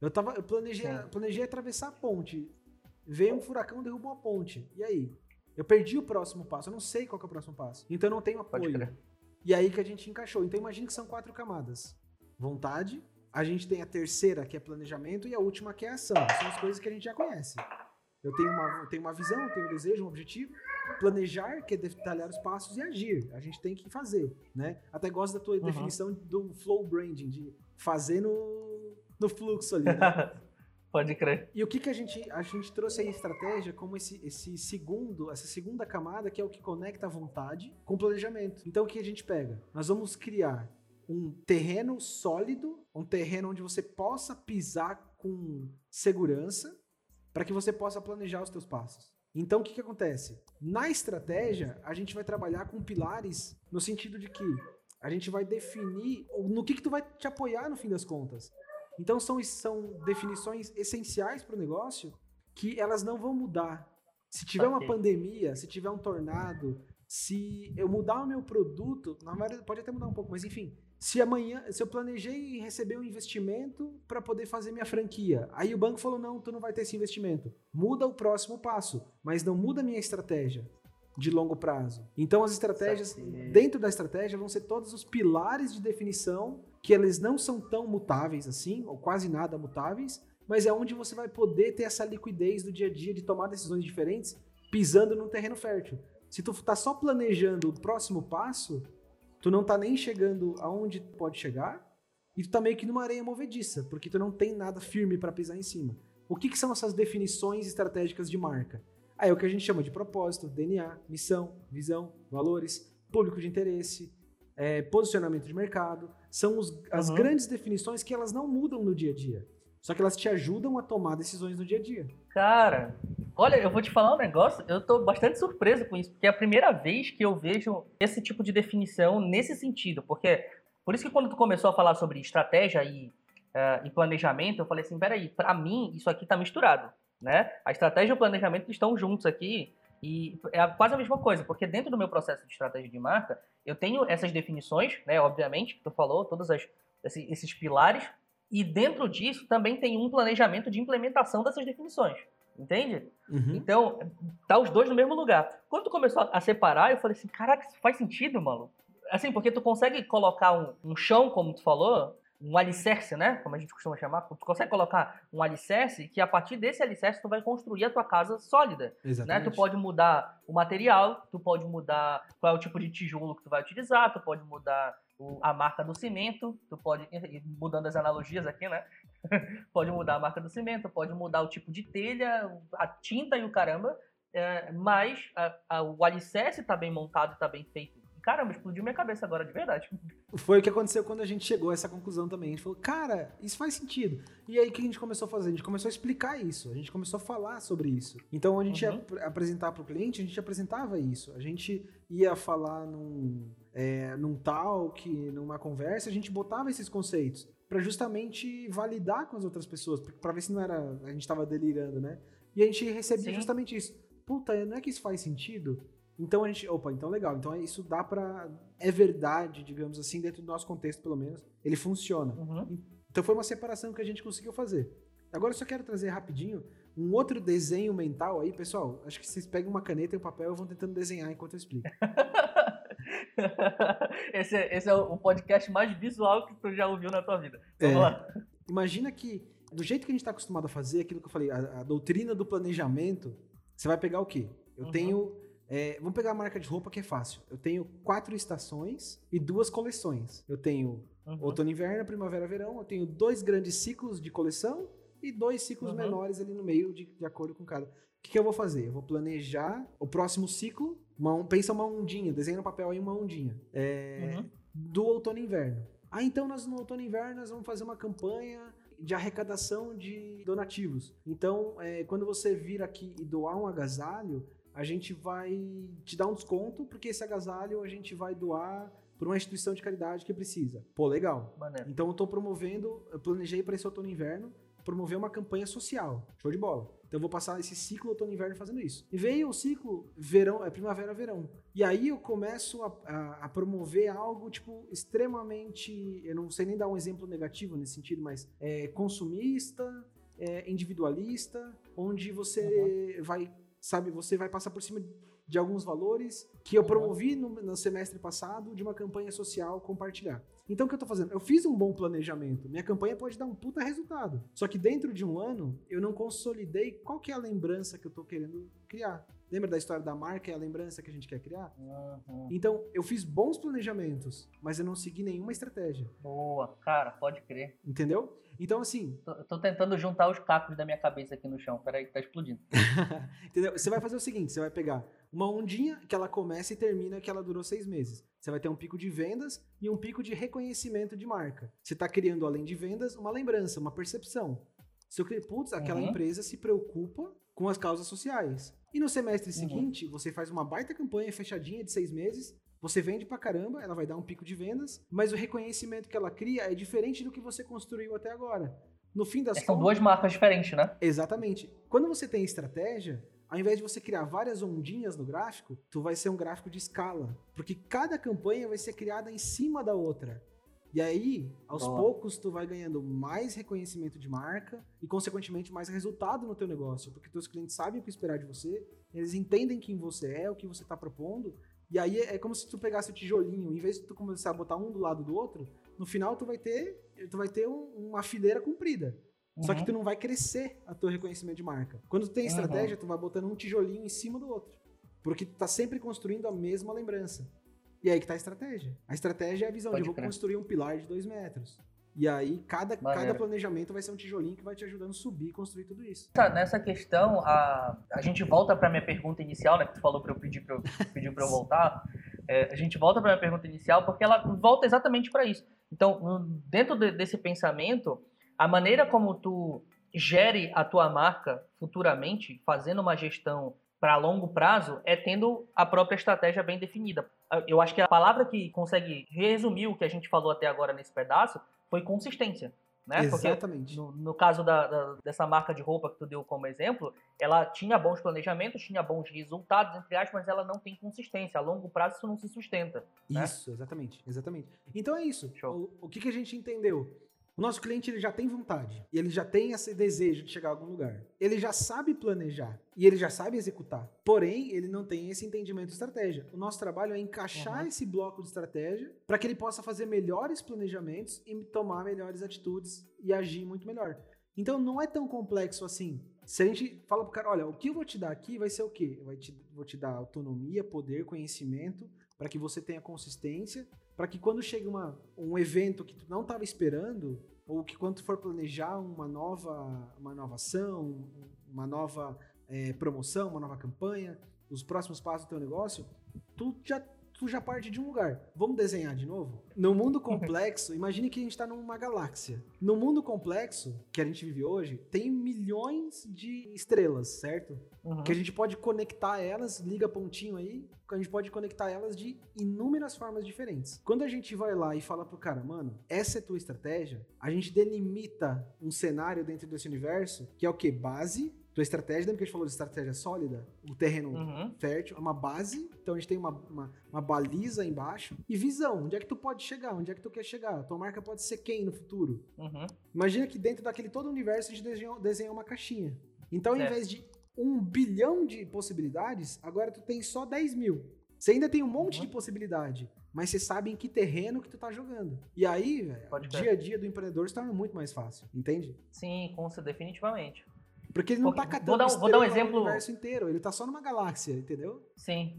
Eu, tava, eu planejei, planejei atravessar a ponte. Veio um furacão, derrubou a ponte. E aí? Eu perdi o próximo passo, eu não sei qual é o próximo passo. Então eu não tenho apoio. E aí que a gente encaixou. Então imagine que são quatro camadas: vontade, a gente tem a terceira, que é planejamento, e a última, que é ação. São as coisas que a gente já conhece. Eu tenho uma, eu tenho uma visão, eu tenho um desejo, um objetivo. Planejar, que é detalhar os passos, e agir. A gente tem que fazer, né? Até gosto da tua uhum. definição do flow branding, de fazer no, no fluxo ali, né? Pode crer. E o que, que a gente a gente trouxe aí estratégia como esse, esse segundo, essa segunda camada que é o que conecta a vontade com o planejamento. Então o que a gente pega? Nós vamos criar um terreno sólido, um terreno onde você possa pisar com segurança, para que você possa planejar os seus passos. Então, o que, que acontece? Na estratégia, a gente vai trabalhar com pilares no sentido de que a gente vai definir no que, que tu vai te apoiar no fim das contas. Então, são, são definições essenciais para o negócio que elas não vão mudar. Se tiver uma pandemia, se tiver um tornado, se eu mudar o meu produto, na verdade pode até mudar um pouco, mas enfim, se amanhã, se eu planejei receber um investimento para poder fazer minha franquia, aí o banco falou: não, tu não vai ter esse investimento. Muda o próximo passo, mas não muda a minha estratégia de longo prazo. Então as estratégias, dentro da estratégia, vão ser todos os pilares de definição que eles não são tão mutáveis assim, ou quase nada mutáveis, mas é onde você vai poder ter essa liquidez do dia a dia de tomar decisões diferentes pisando num terreno fértil. Se tu tá só planejando o próximo passo, tu não tá nem chegando aonde pode chegar e tu tá meio que numa areia movediça, porque tu não tem nada firme para pisar em cima. O que, que, são essas definições estratégicas de marca? Aí é o que a gente chama de propósito, DNA, missão, visão, valores, público de interesse, é, posicionamento de mercado. São os, as uhum. grandes definições que elas não mudam no dia a dia. Só que elas te ajudam a tomar decisões no dia a dia. Cara, olha, eu vou te falar um negócio, eu tô bastante surpreso com isso, porque é a primeira vez que eu vejo esse tipo de definição nesse sentido, porque por isso que quando tu começou a falar sobre estratégia e, uh, e planejamento, eu falei assim, peraí, para mim isso aqui tá misturado, né? A estratégia e o planejamento estão juntos aqui e é quase a mesma coisa, porque dentro do meu processo de estratégia de marca, eu tenho essas definições, né, obviamente, que tu falou, todos as, esses pilares, e dentro disso também tem um planejamento de implementação dessas definições. Entende? Uhum. Então, tá os dois no mesmo lugar. Quando tu começou a separar, eu falei assim, caraca, isso faz sentido, mano. Assim, porque tu consegue colocar um, um chão, como tu falou, um alicerce, né? Como a gente costuma chamar. Tu consegue colocar um alicerce que a partir desse alicerce tu vai construir a tua casa sólida. Exatamente. Né? Tu pode mudar o material, tu pode mudar qual é o tipo de tijolo que tu vai utilizar, tu pode mudar o, a marca do cimento, tu pode, mudando as analogias aqui, né? pode mudar a marca do cimento, pode mudar o tipo de telha, a tinta e o caramba, é, mas a, a, o alicerce está bem montado, está bem feito. Caramba, explodiu minha cabeça agora, de verdade. Foi o que aconteceu quando a gente chegou a essa conclusão também. A gente falou, cara, isso faz sentido. E aí o que a gente começou a fazer? A gente começou a explicar isso, a gente começou a falar sobre isso. Então a gente uhum. ia apresentar para o cliente, a gente apresentava isso. A gente ia falar num é, num talk, numa conversa, a gente botava esses conceitos para justamente validar com as outras pessoas, para ver se não era a gente estava delirando, né? E a gente recebia Sim. justamente isso. Puta, não é que isso faz sentido? Então a gente, opa, então legal. Então isso dá para é verdade, digamos assim, dentro do nosso contexto pelo menos, ele funciona. Uhum. Então foi uma separação que a gente conseguiu fazer. Agora eu só quero trazer rapidinho um outro desenho mental aí, pessoal. Acho que vocês pegam uma caneta e um papel e vão tentando desenhar enquanto eu explico. esse, é, esse é o podcast mais visual que tu já ouviu na tua vida. Vamos é, lá. Imagina que, do jeito que a gente está acostumado a fazer, aquilo que eu falei, a, a, doutrina do planejamento, você vai pegar o quê? Eu uhum. tenho. É, vamos pegar a marca de roupa que é fácil. Eu tenho quatro estações e duas coleções. Eu tenho uhum. outono, inverno, primavera, verão. Eu tenho dois grandes ciclos de coleção e dois ciclos uhum. menores ali no meio, de, de acordo com cada. O que, que, eu vou fazer? Eu vou planejar o próximo ciclo uma, pensa uma ondinha, desenha no papel aí uma ondinha. É, uhum. Do outono e inverno. Ah, então nós no outono e inverno nós vamos fazer uma campanha de arrecadação de donativos. Então, é, quando você vir aqui e doar um agasalho, a gente vai te dar um desconto, porque esse agasalho a gente vai doar para uma instituição de caridade que precisa. Pô, legal. Maneiro. Então eu estou promovendo, eu planejei para esse outono e inverno promover uma campanha social. Show de bola. Então eu vou passar esse ciclo outono e inverno fazendo isso. E veio o ciclo verão, é primavera verão. E aí eu começo a, a, a, promover algo tipo extremamente, eu não sei nem dar um exemplo negativo nesse sentido, mas é consumista, é individualista, onde você uhum. vai, sabe, você vai passar por cima de alguns valores que eu promovi no, no, semestre passado de uma campanha social compartilhar. Então o que eu tô fazendo? Eu fiz um bom planejamento. Minha campanha pode dar um puta resultado. Só que dentro de um ano eu não consolidei qual que é a lembrança que eu tô querendo criar. Lembra da história da marca e a lembrança que a gente quer criar? Uhum. Então, eu fiz bons planejamentos, mas eu não segui nenhuma estratégia. Boa, cara, pode crer. Entendeu? Então, assim. Tô, tô, tentando juntar os cacos da minha cabeça aqui no chão. Peraí, que tá explodindo. Entendeu? Você vai fazer o seguinte: você vai pegar uma ondinha que ela começa e termina que ela durou seis meses. Você vai ter um pico de vendas e um pico de reconhecimento de marca. Você está criando, além de vendas, uma lembrança, uma percepção. Seu cliente, putz, aquela uhum. empresa se preocupa com as causas sociais. E no semestre uhum. seguinte, você faz uma baita campanha fechadinha de seis meses, você vende pra caramba, ela vai dar um pico de vendas, mas o reconhecimento que ela cria é diferente do que você construiu até agora. No fim das é, São duas marcas diferentes, né? Exatamente. Quando você tem estratégia, ao invés de você criar várias ondinhas no gráfico, tu vai ser um gráfico de escala, porque cada campanha vai ser criada em cima da outra. E aí, aos Boa. poucos, tu vai ganhando mais reconhecimento de marca e, consequentemente, mais resultado no teu negócio, porque teus clientes sabem o que esperar de você, eles entendem quem você é, o que você está propondo, e aí é como se tu pegasse o tijolinho, em vez de tu começar a botar um do lado do outro, no final tu vai ter, tu vai ter um, uma fileira comprida. Uhum. Só que uhum. tu não vai crescer a teu reconhecimento de marca. Quando tu tem estratégia, uhum. tu vai botando um tijolinho em cima do outro. Porque tu tá sempre construindo a mesma lembrança. E aí que tá a estratégia. A estratégia é a visão Pode de eu vou construir um pilar de dois metros. E aí, cada, cada planejamento vai ser um tijolinho que vai te ajudando a subir e construir tudo isso. Nessa questão, a, a gente volta para minha pergunta inicial, né? Que tu falou para eu pedir para eu, pedir eu voltar. É, a gente volta para minha pergunta inicial porque ela volta exatamente para isso. Então, dentro de, desse pensamento, a maneira como tu gere a tua marca futuramente, fazendo uma gestão para longo prazo, é tendo a própria estratégia bem definida. Eu acho que a palavra que consegue resumir o que a gente falou até agora nesse pedaço foi consistência. Né? Exatamente. No, no, caso da, da, dessa marca de roupa que tu deu como exemplo, ela tinha bons planejamentos, tinha bons resultados, entre aspas, mas ela não tem consistência. A longo prazo isso não se sustenta. Né? Isso, exatamente, exatamente. Então é isso. O, o que, que a gente entendeu? O nosso cliente ele já tem vontade, e ele já tem esse desejo de chegar a algum lugar. Ele já sabe planejar e ele já sabe executar. Porém, ele não tem esse entendimento de estratégia. O nosso trabalho é encaixar uhum. esse bloco de estratégia para que ele possa fazer melhores planejamentos e tomar melhores atitudes e agir muito melhor. Então não é tão complexo assim. Se a gente fala pro cara, olha, o que eu vou te dar aqui vai ser o quê? Te, vou te dar autonomia, poder, conhecimento, para que você tenha consistência para que quando chega uma, um evento que tu não estava esperando, ou que quando tu for planejar uma nova, uma nova ação, uma nova é, promoção, uma nova campanha, os próximos passos do teu negócio, tu já já parte de um lugar. Vamos desenhar de novo? No mundo complexo, imagine que a gente está numa galáxia. No mundo complexo que a gente vive hoje, tem milhões de estrelas, certo? Uhum. Que a gente pode conectar elas, liga pontinho aí, a gente pode conectar elas de inúmeras formas diferentes. Quando a gente vai lá e fala pro cara, mano, essa é tua estratégia, a gente delimita um cenário dentro desse universo que é o que? Base, tua estratégia, lembra que a gente falou de estratégia sólida? O terreno uhum. fértil, é uma base, então a gente tem uma, uma, uma, baliza embaixo. E visão, onde é que tu pode chegar? Onde é que tu quer chegar? Tua marca pode ser quem no futuro? Uhum. Imagina que dentro daquele todo universo a gente desenhou, desenhou uma caixinha. Então, ao invés de um bilhão de possibilidades, agora tu tem só 10 mil. Você ainda tem um monte uhum. de possibilidade, mas você sabe em que terreno que tu tá jogando. E aí, velho, o dia a dia do empreendedor se torna muito mais fácil, entende? Sim, com definitivamente. Porque ele não Porque, tá catando vou dar, vou dar um exemplo... o universo inteiro, ele tá só numa galáxia, entendeu? Sim.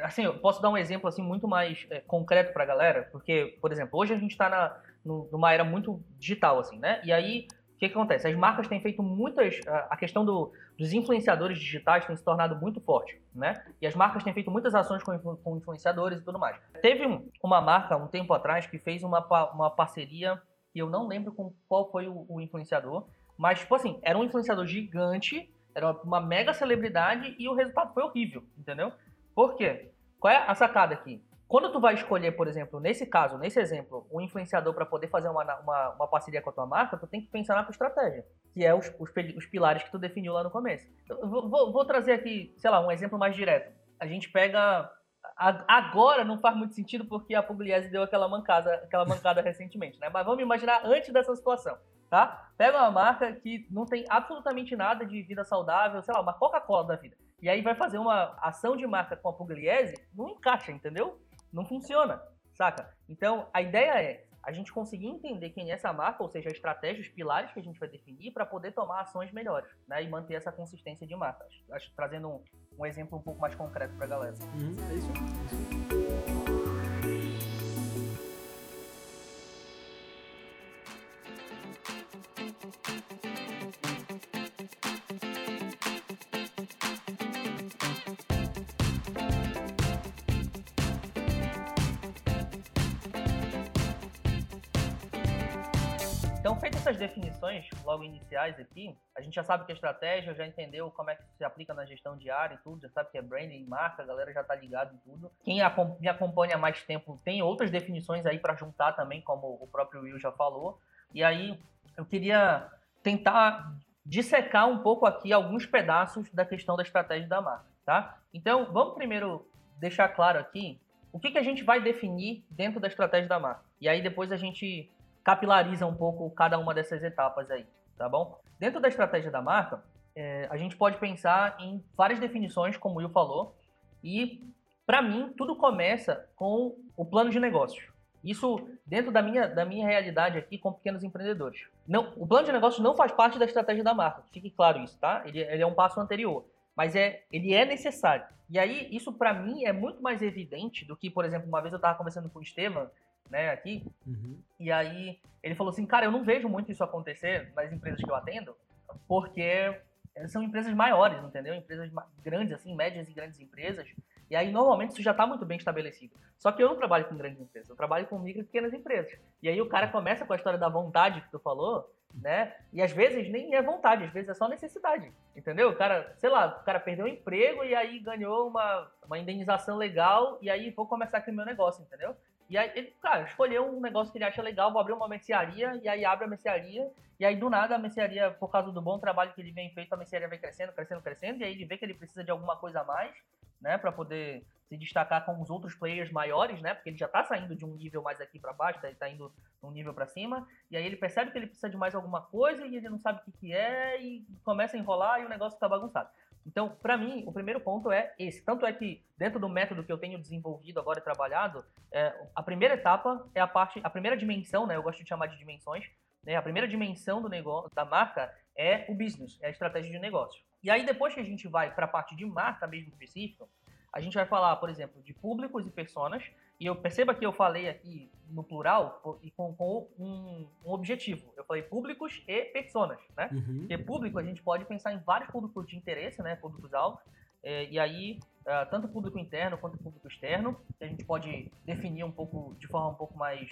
Assim, eu posso dar um exemplo assim muito mais é, concreto pra galera, porque, por exemplo, hoje a gente tá na, no, numa era muito digital, assim, né? E aí, o que, que acontece? As marcas têm feito muitas... A questão do, dos influenciadores digitais tem se tornado muito forte, né? E as marcas têm feito muitas ações com, com influenciadores e tudo mais. Teve uma marca, um tempo atrás, que fez uma, uma parceria, e eu não lembro com qual foi o, o influenciador, mas, tipo assim, era um influenciador gigante, era uma mega celebridade e o resultado foi horrível, entendeu? Por quê? Qual é a sacada aqui? Quando tu vai escolher, por exemplo, nesse caso, nesse exemplo, um influenciador para poder fazer uma, uma, uma, parceria com a tua marca, tu tem que pensar na tua estratégia, que é os, os, os pilares que tu definiu lá no começo. Vou, vou, vou trazer aqui, sei lá, um exemplo mais direto. A gente pega agora não faz muito sentido porque a Pugliese deu aquela mancada, aquela mancada recentemente, né? Mas vamos imaginar antes dessa situação tá? Pega uma marca que não tem absolutamente nada de vida saudável, sei lá, uma Coca-Cola da vida. E aí vai fazer uma ação de marca com a Pugliese, não encaixa, entendeu? Não funciona, saca? Então, a ideia é, a gente conseguir entender quem é essa marca, ou seja, a estratégia, os pilares que a gente vai definir para poder tomar ações melhores, né? E manter essa consistência de marca. Acho, trazendo um, um exemplo um pouco mais concreto para a galera. Uhum, é isso. É essas definições logo iniciais aqui, a gente já sabe que a estratégia, já entendeu como é que se aplica na gestão diária e tudo, já sabe que é branding marca, a galera já tá ligado em tudo. Quem me acompanha há mais tempo tem outras definições aí para juntar também, como o próprio Will já falou. E aí, eu queria tentar dissecar um pouco aqui alguns pedaços da questão da estratégia da marca, tá? Então, vamos primeiro deixar claro aqui o que, que a gente vai definir dentro da estratégia da marca. E aí depois a gente capilariza um pouco cada uma dessas etapas aí, tá bom? Dentro da estratégia da marca, é, a gente pode pensar em várias definições, como o Will falou, e para mim tudo começa com o plano de negócios. Isso dentro da minha, da minha realidade aqui com pequenos empreendedores. Não, o plano de negócios não faz parte da estratégia da marca, fique claro isso, tá? Ele, ele é um passo anterior, mas é, ele é necessário. E aí, isso para mim é muito mais evidente do que, por exemplo, uma vez eu estava conversando com o Estevam, né, aqui. Uhum. E aí ele falou assim, cara, eu não vejo muito isso acontecer nas empresas que eu atendo, porque são empresas maiores, entendeu? Empresas grandes, assim, médias e grandes empresas. E aí, normalmente, isso já está muito bem estabelecido. Só que eu não trabalho com grandes empresas, eu trabalho com micro e pequenas empresas. E aí o cara começa com a história da vontade que tu falou, né? E às vezes nem é vontade, às vezes é só necessidade, entendeu? O cara, sei lá, o cara perdeu o emprego e aí ganhou uma, uma indenização legal e aí vou começar aqui o meu negócio, entendeu? E aí ele, cara, escolheu um negócio que ele acha legal, vou abrir uma mercearia, e aí abre a mercearia, e aí do nada a mercearia, por causa do bom trabalho que ele vem feito, a mercearia vai crescendo, crescendo, crescendo, e aí ele vê que ele precisa de alguma coisa a mais, né, para poder se destacar com os outros players maiores, né, porque ele já tá saindo de um nível mais aqui para baixo, tá, ele tá indo um nível para cima, e aí ele percebe que ele precisa de mais alguma coisa, e ele não sabe o que que é, e começa a enrolar, e o negócio fica bagunçado. Então, para mim, o primeiro ponto é esse. Tanto é que, dentro do método que eu tenho desenvolvido agora e trabalhado, é, a primeira etapa é a parte, a primeira dimensão, né? Eu gosto de chamar de dimensões. Né, a primeira dimensão do negócio, da marca é o business, é a estratégia de negócio. E aí, depois que a gente vai para a parte de marca mesmo específica, a gente vai falar, por exemplo, de públicos e personas, e eu perceba que eu falei aqui no plural e com, com um, um, objetivo. Eu falei públicos e personas, né? Uhum. Porque público a gente pode pensar em vários públicos de interesse, né? Públicos-alvo. É, e aí, uh, tanto público interno quanto público externo, que a gente pode definir um pouco, de forma um pouco mais,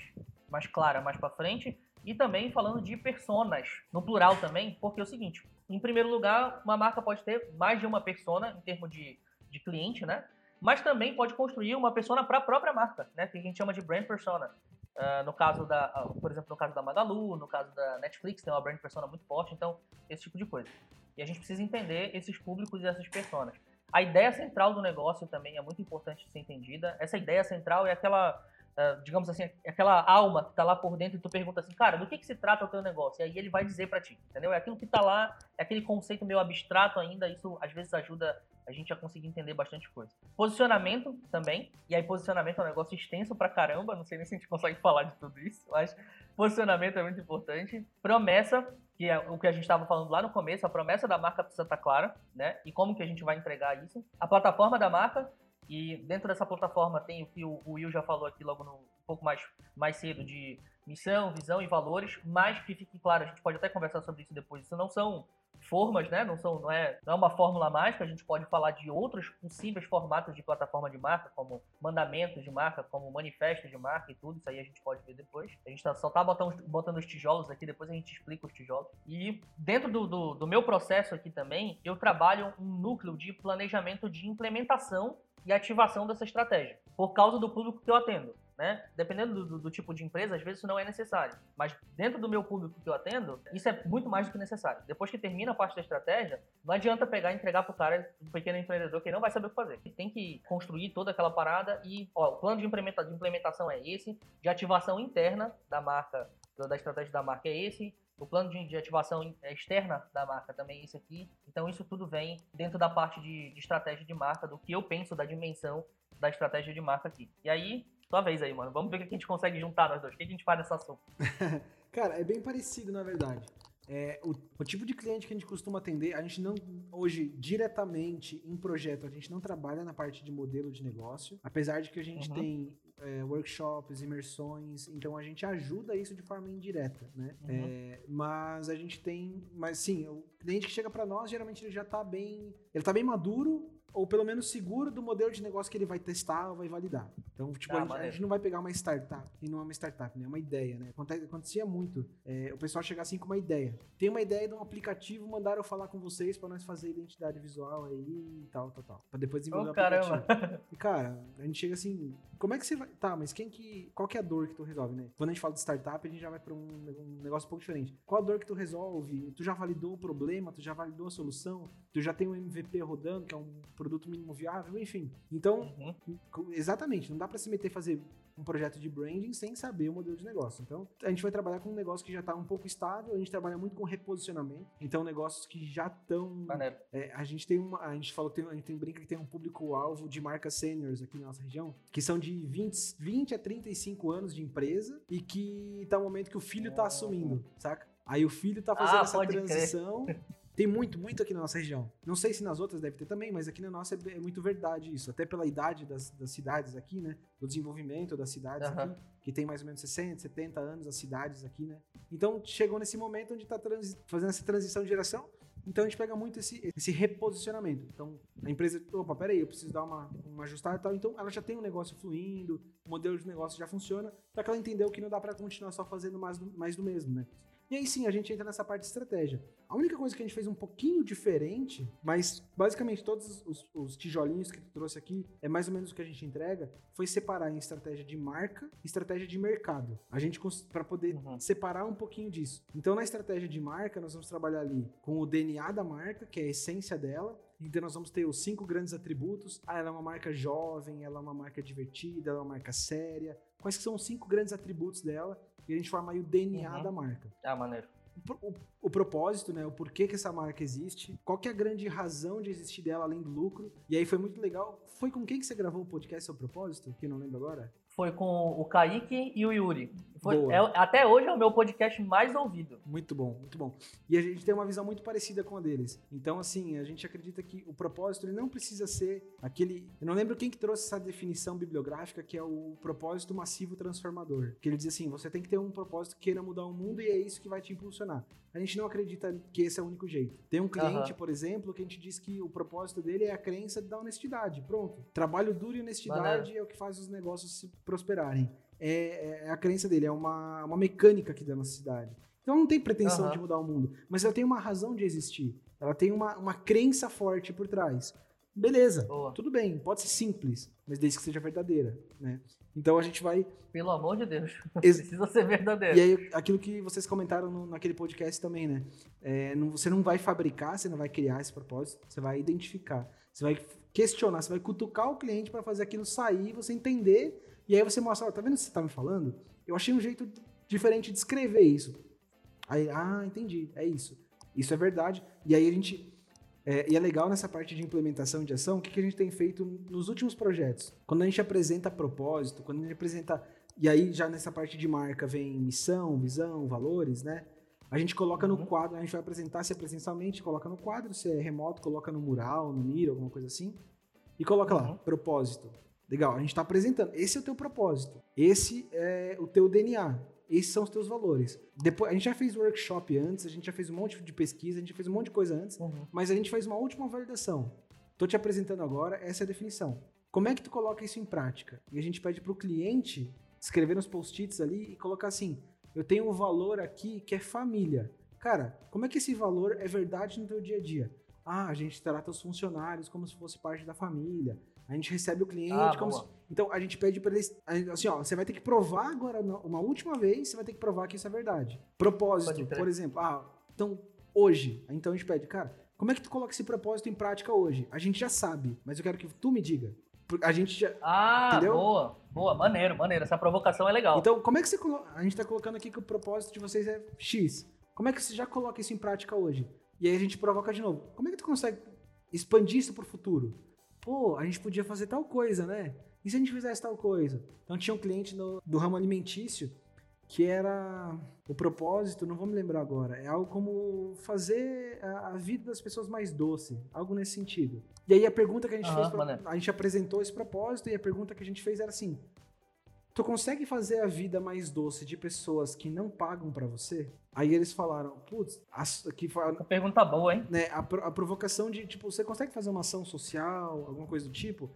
mais clara mais para frente. E também falando de personas, no plural também, porque é o seguinte, em primeiro lugar, uma marca pode ter mais de uma persona em termos de, de cliente, né? Mas também pode construir uma persona para a própria marca, né? Que a gente chama de brand persona. Uh, no caso da, uh, por exemplo, no caso da Magalu, no caso da Netflix, tem uma brand persona muito forte, então esse tipo de coisa. E a gente precisa entender esses públicos e essas personas. A ideia central do negócio também é muito importante de ser entendida. Essa ideia central é aquela, digamos assim, aquela alma que está lá por dentro e tu pergunta assim, cara, do que, que se trata o teu negócio? E aí ele vai dizer para ti, entendeu? É aquilo que está lá, é aquele conceito meio abstrato ainda, isso às vezes ajuda a gente já conseguir entender bastante coisa. Posicionamento também, e aí posicionamento é um negócio extenso pra caramba, não sei nem se a gente consegue falar de tudo isso, mas posicionamento é muito importante. Promessa, que é o que a gente estava falando lá no começo, a promessa da marca precisa estar tá clara, né? E como que a gente vai entregar isso. A plataforma da marca, e dentro dessa plataforma tem o que o Will já falou aqui logo no, um pouco mais, mais cedo de missão, visão e valores, mas que fique claro, a gente pode até conversar sobre isso depois, isso não são formas, né? Não, são, não, é, não é uma fórmula mágica, a gente pode falar de outros possíveis formatos de plataforma de marca, como mandamentos de marca, como manifestos de marca e tudo, isso aí a gente pode ver depois. A gente tá, só tá botando, botando os tijolos aqui, depois a gente explica os tijolos. E dentro do, do, do meu processo aqui também, eu trabalho um núcleo de planejamento de implementação e ativação dessa estratégia, por causa do público que eu atendo né? Dependendo do, do, tipo de empresa, às vezes isso não é necessário. Mas dentro do meu público que eu atendo, isso é muito mais do que necessário. Depois que termina a parte da estratégia, não adianta pegar e entregar pro cara, um pequeno empreendedor que não vai saber o que fazer. Ele tem que construir toda aquela parada e, ó, o plano de implementação é esse, de ativação interna da marca, da estratégia da marca é esse, o plano de, ativação externa da marca também é esse aqui. Então, isso tudo vem dentro da parte de, de, estratégia de marca, do que eu penso da dimensão da estratégia de marca aqui. E aí, Sua vez aí, mano. Vamos ver o que a gente consegue juntar nós dois. O que a gente faz nessa assunto? Cara, é bem parecido, na verdade. É, o, o, tipo de cliente que a gente costuma atender, a gente não, hoje, diretamente em projeto, a gente não trabalha na parte de modelo de negócio, apesar de que a gente uhum. tem é, workshops, imersões, então a gente ajuda isso de forma indireta, né? Uhum. É, mas a gente tem, mas sim, o cliente que chega para nós, geralmente ele já tá bem, ele tá bem maduro ou pelo menos seguro do modelo de negócio que ele vai testar ou vai validar. Então, tipo, ah, a, gente, a, gente, não vai pegar uma startup, e não é uma startup, né? É uma ideia, né? Acontecia muito é, o pessoal chegar assim com uma ideia. Tem uma ideia de um aplicativo, mandaram eu falar com vocês para nós fazer identidade visual aí e tal, tal, tal. Pra depois desenvolver oh, o aplicativo. Caramba. E, cara, a gente chega assim, como é que você vai... Tá, mas quem que... Qual que é a dor que tu resolve, né? Quando a gente fala de startup, a gente já vai pra um, um negócio um pouco diferente. Qual a dor que tu resolve? Tu já validou o problema? Tu já validou a solução? Tu já tem um MVP rodando, que é um produto mínimo viável? Enfim. Então, uhum. exatamente, não dá para se meter a fazer um projeto de branding sem saber o modelo de negócio. Então, a gente vai trabalhar com um negócio que já está um pouco estável, a gente trabalha muito com reposicionamento, então negócios que já estão... É, a gente tem uma... A gente falou, tem, a gente tem brinca que tem um público-alvo de marcas seniors aqui na nossa região, que são de 20, 20 a 35 anos de empresa e que tá o momento que o filho está assumindo, saca? Aí o filho está fazendo ah, essa transição... Tem muito, muito aqui na nossa região. Não sei se nas outras deve ter também, mas aqui na nossa é, é muito verdade isso. Até pela idade das, das cidades aqui, né? Do desenvolvimento das cidades uhum. aqui, que tem mais ou menos 60, 70 anos as cidades aqui, né? Então chegou nesse momento onde está fazendo essa transição de geração. Então a gente pega muito esse, esse reposicionamento. Então a empresa, opa, peraí, eu preciso dar uma, uma ajustada e tal. Então ela já tem um negócio fluindo, o modelo de negócio já funciona, para que ela entendeu que não dá para continuar só fazendo mais do, mais do mesmo, né? E aí sim, a gente entra nessa parte de estratégia. A única coisa que a gente fez um pouquinho diferente, mas basicamente todos os, os, tijolinhos que tu trouxe aqui, é mais ou menos o que a gente entrega, foi separar em estratégia de marca e estratégia de mercado. A gente, para poder uhum. separar um pouquinho disso. Então, na estratégia de marca, nós vamos trabalhar ali com o DNA da marca, que é a essência dela, então nós vamos ter os cinco grandes atributos. Ah, ela é uma marca jovem, ela é uma marca divertida, ela é uma marca séria. Quais são os cinco grandes atributos dela? E a gente forma aí o DNA uhum. da marca. Ah, maneiro. O, o, o, propósito, né? O porquê que essa marca existe, qual que é a grande razão de existir dela além do lucro. E aí foi muito legal. Foi com quem que você gravou o podcast seu propósito? Que não lembro agora foi com o Kaique e o Yuri. Foi, é, até hoje é o meu podcast mais ouvido. Muito bom, muito bom. E a gente tem uma visão muito parecida com a deles. Então, assim, a gente acredita que o propósito ele não precisa ser aquele. Eu não lembro quem que trouxe essa definição bibliográfica, que é o propósito massivo transformador. Que ele diz assim: você tem que ter um propósito que queira mudar o mundo e é isso que vai te impulsionar. A gente não acredita que esse é o único jeito. Tem um cliente, uhum. por exemplo, que a gente diz que o propósito dele é a crença da honestidade. Pronto. Trabalho duro e honestidade é o que faz os negócios se prosperarem. É, é, a crença dele, é uma, uma mecânica aqui da nossa cidade. Então não tem pretensão uhum. de mudar o mundo, mas ela tem uma razão de existir. Ela tem uma, uma crença forte por trás. Beleza, Boa. tudo bem, pode ser simples, mas desde que seja verdadeira, né? Então a gente vai. Pelo amor de Deus, Ex precisa ser verdadeiro. E aí, aquilo que vocês comentaram no, naquele podcast também, né? É, não, você não vai fabricar, você não vai criar esse propósito, você vai identificar. Você vai questionar, você vai cutucar o cliente para fazer aquilo sair, você entender, e aí você mostra, tá vendo o que você tá me falando? Eu achei um jeito diferente de escrever isso. Aí, ah, entendi, é isso. Isso é verdade. E aí a gente é, e é legal nessa parte de implementação de ação, o que, que a gente tem feito nos últimos projetos. Quando a gente apresenta propósito, quando a gente apresenta. E aí, já nessa parte de marca, vem missão, visão, valores, né? A gente coloca uhum. no quadro, a gente vai apresentar se é presencialmente, coloca no quadro, se é remoto, coloca no mural, no Miro, alguma coisa assim. E coloca uhum. lá, propósito. Legal, a gente está apresentando. Esse é o teu propósito. Esse é o teu DNA. Esses são os teus valores. Depois, a gente já fez workshop antes, a gente já fez um monte de pesquisa, a gente já fez um monte de coisa antes, uhum. mas a gente faz uma última validação. Tô te apresentando agora, essa é a definição. Como é que tu coloca isso em prática? E a gente pede para o cliente escrever nos post-its ali e colocar assim: eu tenho um valor aqui que é família. Cara, como é que esse valor é verdade no teu dia a dia? Ah, a gente trata os funcionários como se fosse parte da família. A gente recebe o cliente ah, como se... Então a gente pede para eles. Assim, ó, você vai ter que provar agora, uma última vez, você vai ter que provar que isso é verdade. Propósito, por exemplo. Ah, então hoje. Então a gente pede, cara, como é que tu coloca esse propósito em prática hoje? A gente já sabe, mas eu quero que tu me diga. A gente já. Ah, entendeu? boa, boa, maneiro, maneiro. Essa provocação é legal. Então, como é que você coloca. A gente tá colocando aqui que o propósito de vocês é X. Como é que você já coloca isso em prática hoje? E aí a gente provoca de novo. Como é que tu consegue expandir isso pro futuro? Pô, a gente podia fazer tal coisa, né? E se a gente fizesse tal coisa? Então tinha um cliente no, do ramo alimentício que era o propósito, não vou me lembrar agora, é algo como fazer a, a vida das pessoas mais doce, algo nesse sentido. E aí a pergunta que a gente uhum, fez, pra, a gente apresentou esse propósito e a pergunta que a gente fez era assim: Tu consegue fazer a vida mais doce de pessoas que não pagam para você? Aí eles falaram, putz, aqui foi. Pergunta boa, hein? Né, a, a provocação de, tipo, você consegue fazer uma ação social, alguma coisa do tipo?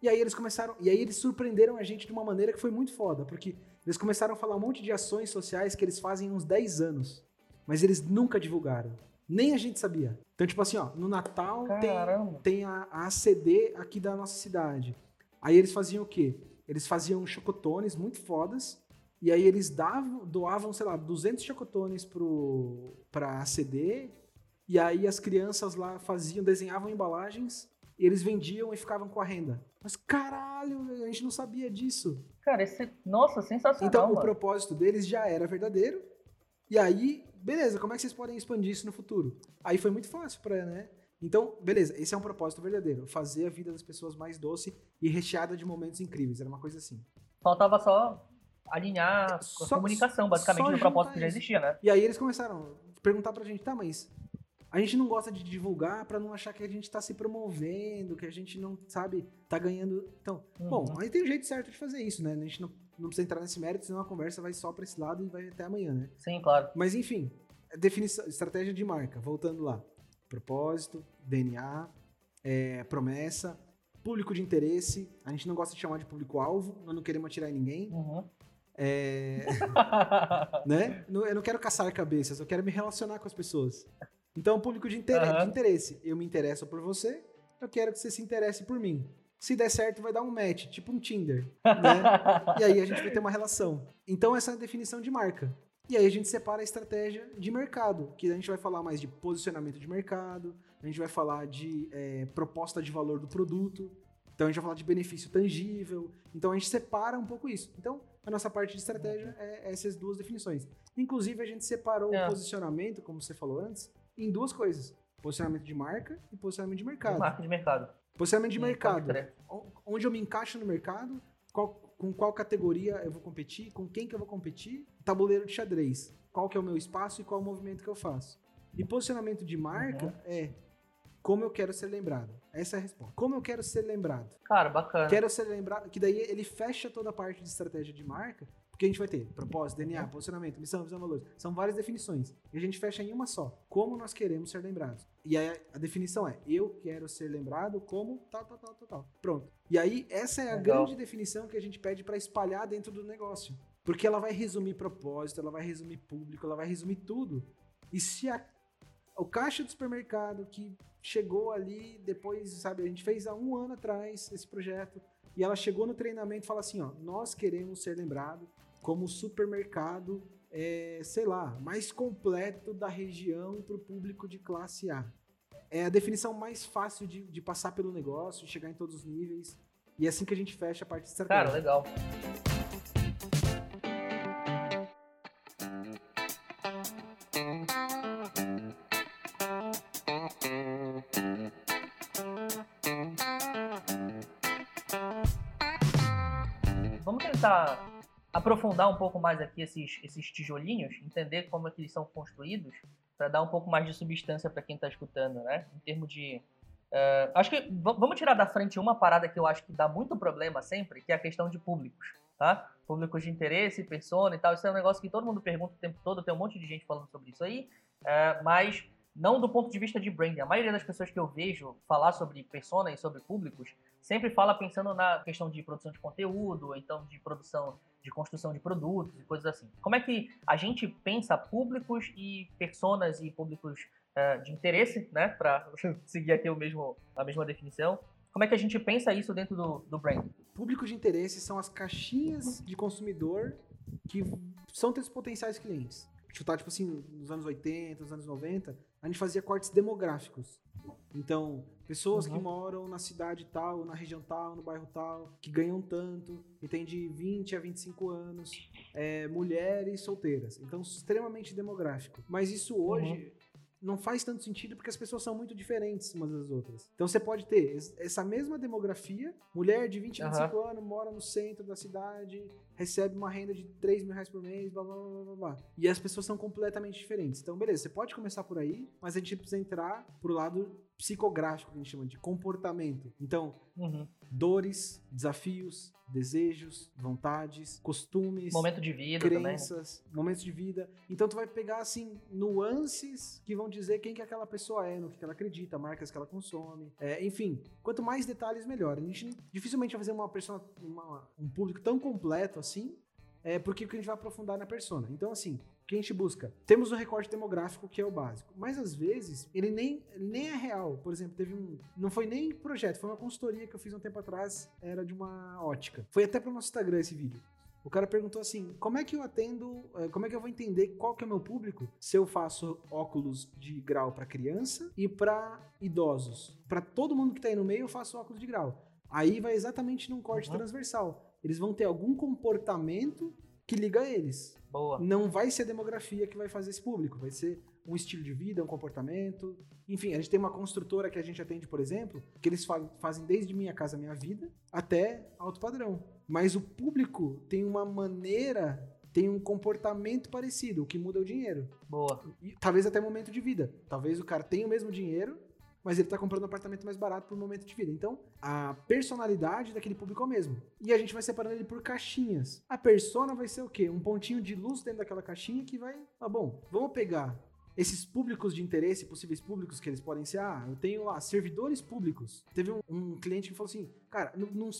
E aí eles começaram. E aí eles surpreenderam a gente de uma maneira que foi muito foda, porque eles começaram a falar um monte de ações sociais que eles fazem há uns 10 anos. Mas eles nunca divulgaram. Nem a gente sabia. Então, tipo assim, ó, no Natal tem, tem a, a ACD aqui da nossa cidade. Aí eles faziam o quê? Eles faziam chocotones muito fodas. E aí eles davam, doavam, sei lá, 200 chocotones pro, pra ACD. E aí as crianças lá faziam, desenhavam embalagens. E eles vendiam e ficavam com a renda. Mas caralho, a gente não sabia disso. Cara, esse. Nossa, sensacional. Então mano. o propósito deles já era verdadeiro. E aí, beleza, como é que vocês podem expandir isso no futuro? Aí foi muito fácil pra, né? Então, beleza, esse é um propósito verdadeiro. Fazer a vida das pessoas mais doce e recheada de momentos incríveis. Era uma coisa assim. Faltava só alinhar a comunicação, basicamente, no propósito que já existia, né? E aí eles começaram a perguntar pra gente, tá, mas a gente não gosta de divulgar para não achar que a gente tá se promovendo, que a gente não, sabe, tá ganhando. Então, uhum. bom, aí tem um jeito certo de fazer isso, né? A gente não, não precisa entrar nesse mérito, senão a conversa vai só pra esse lado e vai até amanhã, né? Sim, claro. Mas enfim, definição, estratégia de marca, voltando lá propósito, DNA, é, promessa, público de interesse. A gente não gosta de chamar de público-alvo, nós não queremos atirar em ninguém. Uhum. É, né? Eu não quero caçar cabeças, eu quero me relacionar com as pessoas. Então, público de, inter uhum. de interesse. Eu me interesso por você, eu quero que você se interesse por mim. Se der certo, vai dar um match, tipo um Tinder. Né? e aí a gente vai ter uma relação. Então, essa é a definição de marca. E aí a gente separa a estratégia de mercado, que a gente vai falar mais de posicionamento de mercado, a gente vai falar de é, proposta de valor do produto, então a gente vai falar de benefício tangível. Então a gente separa um pouco isso. Então a nossa parte de estratégia é essas duas definições. Inclusive a gente separou é. o posicionamento, como você falou antes, em duas coisas: posicionamento de marca e posicionamento de mercado. Marca de mercado. Posicionamento de Sim, mercado. Onde eu me encaixo no mercado, qual, com qual categoria eu vou competir, com quem que eu vou competir, tabuleiro de xadrez, qual que é o meu espaço e qual o movimento que eu faço. E posicionamento de marca uhum. é como eu quero ser lembrado. Essa é a resposta. Como eu quero ser lembrado. Cara, bacana. Quero ser lembrado, que daí ele fecha toda a parte de estratégia de marca, porque a gente vai ter propósito, DNA, uhum. posicionamento, missão, visão, valores. São várias definições. E a gente fecha em uma só. Como nós queremos ser lembrados. E aí a definição é: eu quero ser lembrado como tal, tal, tal, tal, tal. Pronto. E aí essa é a Legal. grande definição que a gente pede para espalhar dentro do negócio. Porque ela vai resumir propósito, ela vai resumir público, ela vai resumir tudo. E se a, o caixa do supermercado que chegou ali depois, sabe, a gente fez há um ano atrás esse projeto, e ela chegou no treinamento e fala assim: ó, nós queremos ser lembrado como supermercado, é, sei lá, mais completo da região para o público de classe A. É a definição mais fácil de, de passar pelo negócio, chegar em todos os níveis. E é assim que a gente fecha a parte de estratégia. Cara, legal. Aprofundar um pouco mais aqui esses, esses tijolinhos, entender como é que eles são construídos, para dar um pouco mais de substância para quem está escutando, né? Em termos de. Uh, acho que vamos tirar da frente uma parada que eu acho que dá muito problema sempre, que é a questão de públicos, tá? Públicos de interesse, persona e tal. Isso é um negócio que todo mundo pergunta o tempo todo, tem um monte de gente falando sobre isso aí, uh, mas não do ponto de vista de branding. A maioria das pessoas que eu vejo falar sobre persona e sobre públicos sempre fala pensando na questão de produção de conteúdo, então de produção de construção de produtos e coisas assim. Como é que a gente pensa públicos e personas e públicos uh, de interesse, né, para seguir aqui o mesmo, a mesma definição, como é que a gente pensa isso dentro do, do brand? Públicos de interesse são as caixinhas de consumidor que são teus potenciais clientes. Chutar, tipo assim, nos anos 80, nos anos 90, a gente fazia cortes demográficos. Então, pessoas uhum. que moram na cidade tal, na região tal, no bairro tal, que ganham tanto, e tem de 20 a 25 anos, é, mulheres solteiras. Então, extremamente demográfico. Mas isso hoje, uhum. Não faz tanto sentido porque as pessoas são muito diferentes umas das outras. Então você pode ter essa mesma demografia, mulher de 20, 25 uhum. anos, mora no centro da cidade, recebe uma renda de 3 mil reais por mês, blá blá blá blá blá. E as pessoas são completamente diferentes. Então, beleza, você pode começar por aí, mas a gente precisa entrar pro lado psicográfico, que a gente chama de comportamento. Então, uhum. dores, desafios, desejos, vontades, costumes, momento de vida, crenças, também. momentos de vida. Então tu vai pegar assim nuances que vão dizer quem que aquela pessoa é, no que ela acredita, marcas que ela consome, é, enfim. Quanto mais detalhes melhor. A gente dificilmente vai fazer uma pessoa, uma, um público tão completo assim, é porque a gente vai aprofundar na persona. Então assim, que a gente busca? Temos um recorte demográfico que é o básico, mas às vezes ele nem, nem é real. Por exemplo, teve um. Não foi nem projeto, foi uma consultoria que eu fiz um tempo atrás, era de uma ótica. Foi até para o nosso Instagram esse vídeo. O cara perguntou assim: como é que eu atendo, eh, como é que eu vou entender qual que é o meu público se eu faço óculos de grau para criança e para idosos? Para todo mundo que tá aí no meio, eu faço óculos de grau. Aí vai exatamente num corte uhum. transversal. Eles vão ter algum comportamento que liga eles. Boa. Não vai ser a demografia que vai fazer esse público, vai ser um estilo de vida, um comportamento. Enfim, a gente tem uma construtora que a gente atende, por exemplo, que eles fazem desde Minha Casa Minha Vida até alto padrão. Mas o público tem uma maneira tem um comportamento parecido, o que muda é o dinheiro. Boa. E, talvez até momento de vida. Talvez o cara tenha o mesmo dinheiro, mas ele está comprando um apartamento mais barato por momento de vida. Então, a personalidade daquele público é o mesmo. E a gente vai separando ele por caixinhas. A persona vai ser o quê? Um pontinho de luz dentro daquela caixinha que vai. Ah, bom, vamos pegar esses públicos de interesse, possíveis públicos que eles podem ser, ah, eu tenho lá servidores públicos. Teve um, um cliente que falou assim, cara,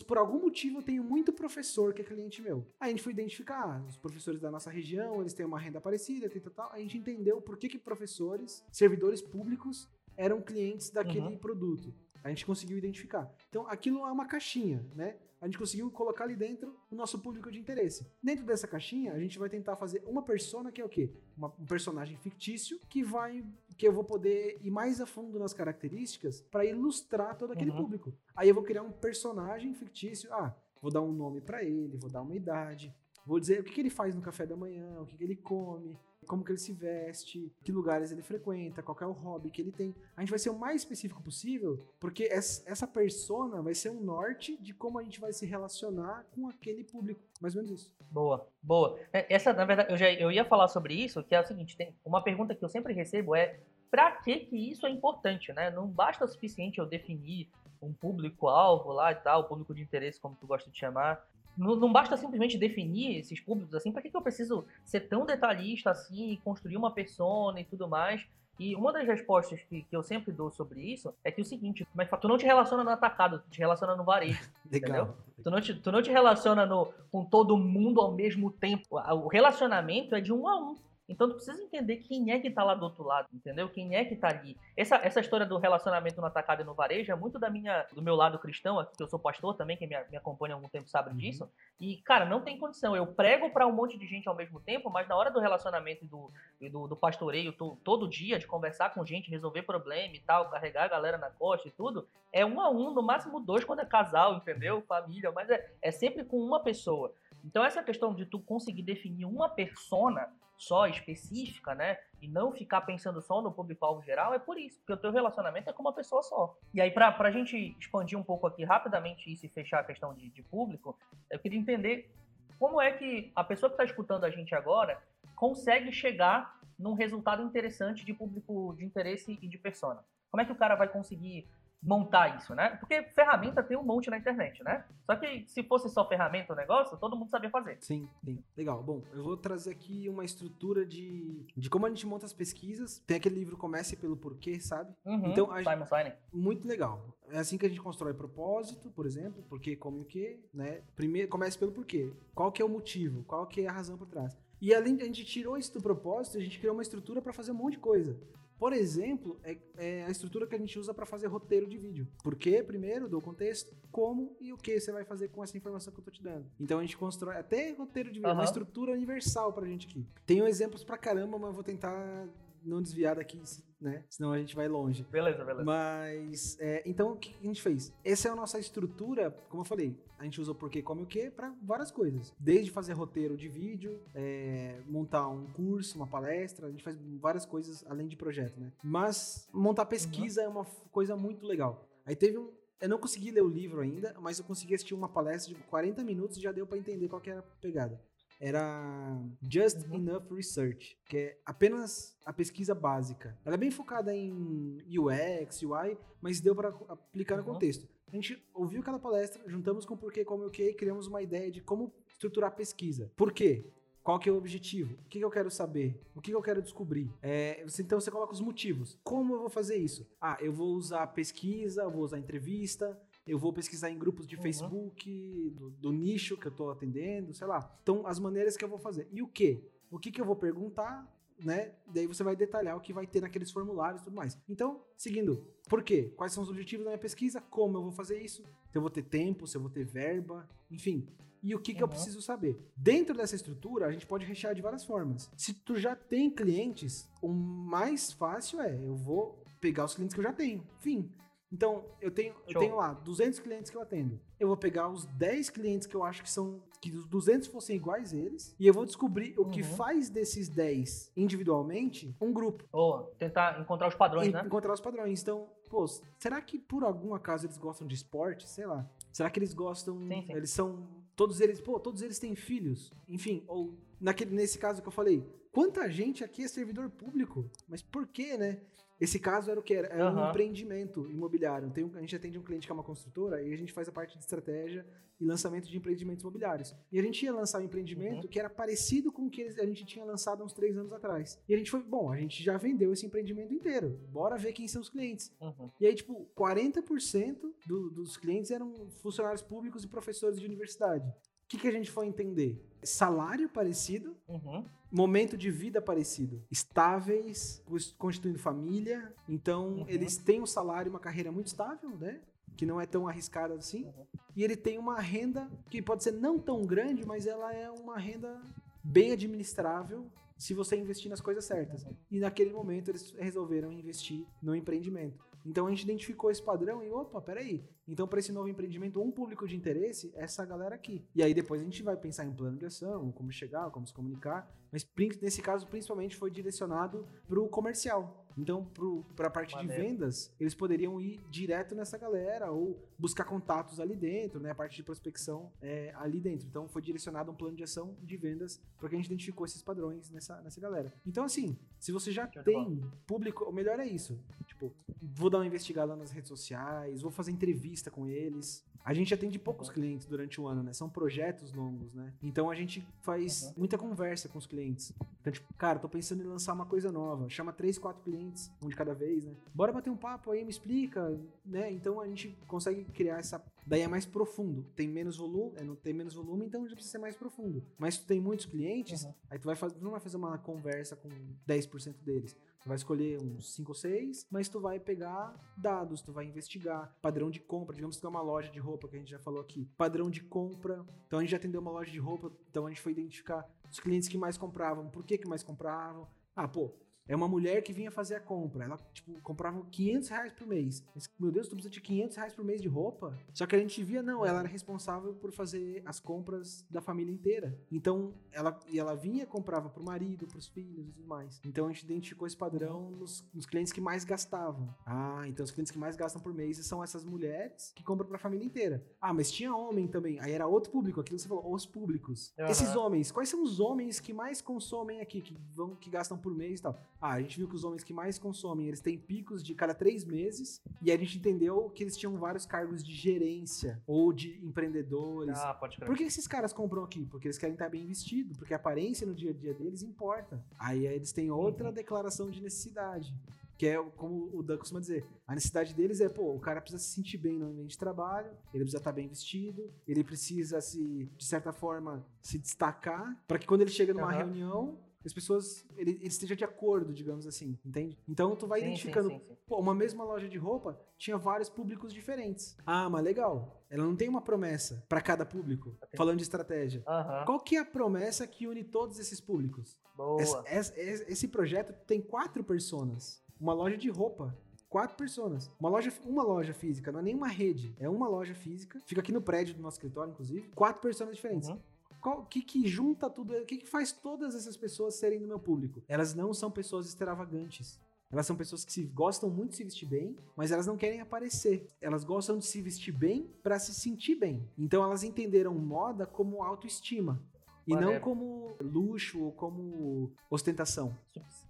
por algum motivo eu tenho muito professor que é cliente meu. Aí a gente foi identificar ah, os professores da nossa região, eles têm uma renda parecida, tal, tal. A gente entendeu por que que professores, servidores públicos eram clientes daquele uhum. produto. A gente conseguiu identificar. Então, aquilo é uma caixinha, né? A gente conseguiu colocar ali dentro o nosso público de interesse. Dentro dessa caixinha, a gente vai tentar fazer uma persona que é o quê? Uma, um personagem fictício que vai que eu vou poder ir mais a fundo nas características para ilustrar todo aquele uhum. público. Aí eu vou criar um personagem fictício. Ah, vou dar um nome para ele, vou dar uma idade, vou dizer o que, que ele faz no café da manhã, o que, que ele come, como que ele se veste, que lugares ele frequenta, qual é o hobby que ele tem. A gente vai ser o mais específico possível, porque essa persona vai ser um norte de como a gente vai se relacionar com aquele público. Mais ou menos isso. Boa, boa. É, essa, na verdade, eu, já, eu ia falar sobre isso, que é o seguinte, tem uma pergunta que eu sempre recebo é para que que isso é importante, né? Não basta o suficiente eu definir um público-alvo lá e tal, público de interesse, como tu gosta de chamar, não, não, basta simplesmente definir esses públicos assim, para que, que eu preciso ser tão detalhista assim e construir uma persona e tudo mais? E uma das respostas que, que eu sempre dou sobre isso é que é o seguinte, mas tu não te relaciona no atacado, tu te relaciona no varejo. Legal. Tu não, te, tu não te relaciona no, com todo mundo ao mesmo tempo. O relacionamento é de um a um. Então tu precisa entender quem é que tá lá do outro lado, entendeu? Quem é que tá ali. Essa, essa história do relacionamento no atacado e no varejo é muito da minha, do meu lado cristão, aqui, que eu sou pastor também, quem me, me acompanha há algum tempo sabe uhum. disso. E, cara, não tem condição. Eu prego para um monte de gente ao mesmo tempo, mas na hora do relacionamento e do, e do, do pastoreio to, todo dia, de conversar com gente, resolver problema e tal, carregar a galera na costa e tudo, é um a um, no máximo dois quando é casal, entendeu? Família, mas é, é sempre com uma pessoa. Então essa questão de tu conseguir definir uma persona só específica, né? E não ficar pensando só no público-alvo geral, é por isso, porque o teu relacionamento é com uma pessoa só. E aí, pra, pra gente expandir um pouco aqui rapidamente isso e fechar a questão de, de público, eu queria entender como é que a pessoa que está escutando a gente agora consegue chegar num resultado interessante de público de interesse e de persona. Como é que o cara vai conseguir montar isso, né? Porque ferramenta tem um monte na internet, né? Só que se fosse só ferramenta o negócio, todo mundo sabia fazer. Sim, sim. Legal. Bom, eu vou trazer aqui uma estrutura de, de como a gente monta as pesquisas. Tem aquele livro Comece pelo Porquê, sabe? Uhum, então, a Simon Sinek. Muito legal. É assim que a gente constrói propósito, por exemplo, porque, como o quê, né? Primeiro, comece pelo porquê. Qual que é o motivo? Qual que é a razão por trás? E além de a gente tirou isso do propósito, a gente criou uma estrutura para fazer um monte de coisa. Por exemplo, é, é a estrutura que a gente usa para fazer roteiro de vídeo. Por quê? Primeiro, dou contexto, como e o que você vai fazer com essa informação que eu tô te dando. Então a gente constrói até roteiro de vídeo, uhum. uma estrutura universal pra gente aqui. Tenho exemplos pra caramba, mas eu vou tentar não desviar daqui, né? Senão a gente vai longe. Beleza, beleza. Mas, é, então, o que a gente fez? Essa é a nossa estrutura, como eu falei, a gente usou porque come o quê para várias coisas. Desde fazer roteiro de vídeo, é, montar um curso, uma palestra, a gente faz várias coisas além de projeto, né? Mas montar pesquisa uhum. é uma coisa muito legal. Aí teve um, eu não consegui ler o livro ainda, mas eu consegui assistir uma palestra de 40 minutos e já deu para entender qual era a pegada. Era Just uhum. Enough Research, que é apenas a pesquisa básica. Ela é bem focada em UX, UI, mas deu para aplicar no uhum. contexto. A gente ouviu aquela palestra, juntamos com o porquê, como o que, e criamos uma ideia de como estruturar a pesquisa. Por quê? Qual que é o objetivo? O que, que eu quero saber? O que, que eu quero descobrir? É, então você coloca os motivos. Como eu vou fazer isso? Ah, eu vou usar pesquisa, vou usar entrevista, eu vou pesquisar em grupos de uhum. Facebook, do, do, nicho que eu estou atendendo, sei lá. Então, as maneiras que eu vou fazer. E o que? O que, que eu vou perguntar, né? Daí você vai detalhar o que vai ter naqueles formulários e tudo mais. Então, seguindo, por quê? Quais são os objetivos da minha pesquisa? Como eu vou fazer isso? Se eu vou ter tempo, se eu vou ter verba, enfim e o que, uhum. que eu preciso saber. Dentro dessa estrutura, a gente pode rechear de várias formas. Se tu já tem clientes, o mais fácil é eu vou pegar os clientes que eu já tenho. Fim. Então, eu tenho, eu tenho lá 200 clientes que eu atendo. Eu vou pegar os 10 clientes que eu acho que são que os 200 fossem iguais a eles e eu vou descobrir uhum. o que uhum. faz desses 10 individualmente um grupo. Ou tentar encontrar os padrões, e, né? Encontrar os padrões. Então, pô, será que por algum acaso eles gostam de esporte? Sei lá. Será que eles gostam, sim, sim. eles são todos eles, pô, todos eles têm filhos. Enfim, ou naquele nesse caso que eu falei, quanta gente aqui é servidor público? Mas por quê, né? Esse caso era o que? Era, era uhum. um empreendimento imobiliário. Tem um, a gente atende um cliente que é uma construtora e a gente faz a parte de estratégia e lançamento de empreendimentos imobiliários. E a gente ia lançar um empreendimento uhum. que era parecido com o que a gente tinha lançado uns três anos atrás. E a gente foi, bom, a gente já vendeu esse empreendimento inteiro. Bora ver quem são os clientes. Uhum. E aí, tipo, 40% do, dos clientes eram funcionários públicos e professores de universidade. O que, que a gente foi entender? Salário parecido, uhum momento de vida parecido. Estáveis, constituindo família. Então, uhum. eles têm um salário e uma carreira muito estável, né? Que não é tão arriscada assim. Uhum. E ele tem uma renda que pode ser não tão grande, mas ela é uma renda bem administrável se você investir nas coisas certas. Uhum. E naquele momento eles resolveram investir no empreendimento. Então a gente identificou esse padrão e, opa, peraí. Então, para esse novo empreendimento, um público de interesse é essa galera aqui. E aí depois a gente vai pensar em plano de ação, como chegar, como se comunicar. Mas nesse caso, principalmente, foi direcionado para o comercial. Então, para a parte Maneiro. de vendas, eles poderiam ir direto nessa galera ou buscar contatos ali dentro, né? A parte de prospecção é, ali dentro. Então, foi direcionado um plano de ação de vendas porque a gente identificou esses padrões nessa, nessa galera. Então, assim, se você já tem público, o melhor é isso. Tipo, vou dar uma investigada nas redes sociais, vou fazer entrevista com eles, a gente atende poucos uhum. clientes durante o ano, né? São projetos longos, né? Então a gente faz uhum. muita conversa com os clientes. Então, tipo, cara, tô pensando em lançar uma coisa nova. Chama três, quatro clientes, um de cada vez, né? Bora bater um papo aí, me explica, né? Então a gente consegue criar essa. Daí é mais profundo. Tem menos volume, é, não tem menos volume, então já precisa ser mais profundo. Mas tu tem muitos clientes, uhum. aí tu vai fazer, tu não vai fazer uma conversa com 10% deles. Tu vai escolher uns 5 ou 6, mas tu vai pegar dados, tu vai investigar padrão de compra. Digamos que é uma loja de roupa que a gente já falou aqui. Padrão de compra. Então a gente já atendeu uma loja de roupa, então a gente foi identificar os clientes que mais compravam, por que que mais compravam. Ah, pô, é uma mulher que vinha fazer a compra. Ela, tipo, comprava 500 reais por mês. Mas, meu Deus, tu precisa de 500 reais por mês de roupa? Só que a gente via, não, ela era responsável por fazer as compras da família inteira. Então, ela, e ela vinha, comprava pro marido, pros filhos e tudo mais. Então, a gente identificou esse padrão nos, nos clientes que mais gastavam. Ah, então os clientes que mais gastam por mês são essas mulheres que compram pra família inteira. Ah, mas tinha homem também. Aí era outro público, aquilo que você falou, os públicos. Uhum. Esses homens, quais são os homens que mais consomem aqui, que, vão, que gastam por mês e tal? Ah, a gente viu que os homens que mais consomem, eles têm picos de cada três meses, e a gente entendeu que eles tinham vários cargos de gerência ou de empreendedores. Ah, pode crer. Por que esses caras compram aqui? Porque eles querem estar bem vestidos, porque a aparência no dia a dia deles importa. Aí eles têm outra uhum. declaração de necessidade. Que é como o Dan costuma dizer. A necessidade deles é, pô, o cara precisa se sentir bem no ambiente de trabalho, ele precisa estar bem vestido, ele precisa se, de certa forma, se destacar, para que quando ele chega numa uhum. reunião, que as pessoas ele, ele esteja de acordo, digamos assim, entende? Então tu vai sim, identificando, sim, sim, pô, uma mesma loja de roupa tinha vários públicos diferentes. Ah, mas legal. Ela não tem uma promessa para cada público, falando de estratégia. Uhum. Qual que é a promessa que une todos esses públicos? Boa. Esse, esse, esse projeto tem quatro personas. Uma loja de roupa quatro pessoas. Uma loja, uma loja física, não é nem uma rede, é uma loja física. Fica aqui no prédio do nosso escritório, inclusive. Quatro pessoas diferentes. Uhum. O que, que junta tudo? O que, que faz todas essas pessoas serem do meu público? Elas não são pessoas extravagantes. Elas são pessoas que se, gostam muito de se vestir bem, mas elas não querem aparecer. Elas gostam de se vestir bem para se sentir bem. Então elas entenderam moda como autoestima. E não como luxo ou como ostentação.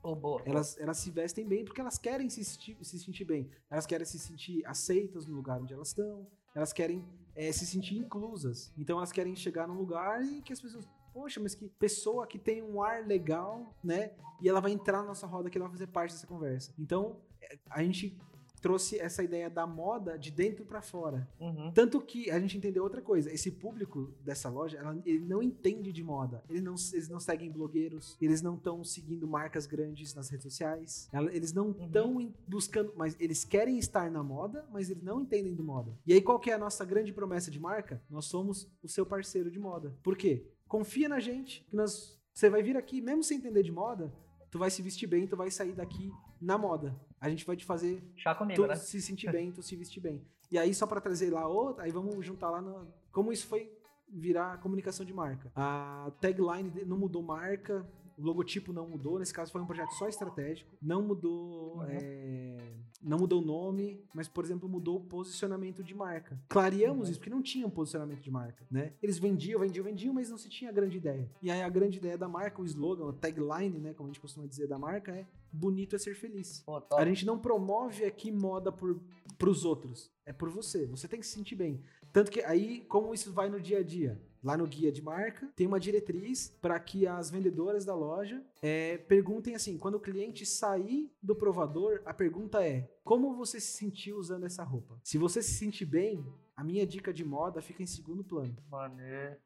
Oh, elas, elas se vestem bem porque elas querem se, se sentir bem. Elas querem se sentir aceitas no lugar onde elas estão. Elas querem é, se sentir inclusas. Então elas querem chegar num lugar e que as pessoas. Poxa, mas que pessoa que tem um ar legal, né? E ela vai entrar na nossa roda que ela vai fazer parte dessa conversa. Então, é, a gente trouxe essa ideia da moda de dentro para fora. Uhum. Tanto que a gente entendeu outra coisa. Esse público dessa loja, ela, ele não entende de moda. Ele não, eles não seguem blogueiros. Eles não estão seguindo marcas grandes nas redes sociais. Eles não estão uhum. buscando, mas eles querem estar na moda, mas eles não entendem de moda. E aí qual que é a nossa grande promessa de marca? Nós somos o seu parceiro de moda. Por quê? Confia na gente que nós você vai vir aqui, mesmo sem entender de moda, tu vai se vestir bem, tu vai sair daqui na moda. A gente vai te fazer Chá comigo, tu né? se sentir bem, tu se vestir bem. E aí, só para trazer lá outra, aí vamos juntar lá no, como isso foi virar comunicação de marca. A tagline não mudou marca, o logotipo não mudou, nesse caso foi um projeto só estratégico, não mudou, uhum. é, não mudou o nome, mas por exemplo mudou o posicionamento de marca. Clareamos isso porque não tinha um posicionamento de marca, né? Eles vendiam, vendiam, vendiam, mas não se tinha grande ideia. E aí a grande ideia da marca, o slogan, a tagline, né, como a gente costuma dizer da marca é bonito é ser feliz. Pô, a gente não promove aqui moda por pros outros, é por você. Você tem que se sentir bem. Tanto que aí como isso vai no dia a dia? Lá no guia de marca, tem uma diretriz para que as vendedoras da loja é, perguntem assim: quando o cliente sair do provador, a pergunta é: como você se sentiu usando essa roupa? Se você se sentir bem, a minha dica de moda fica em segundo plano. Mano,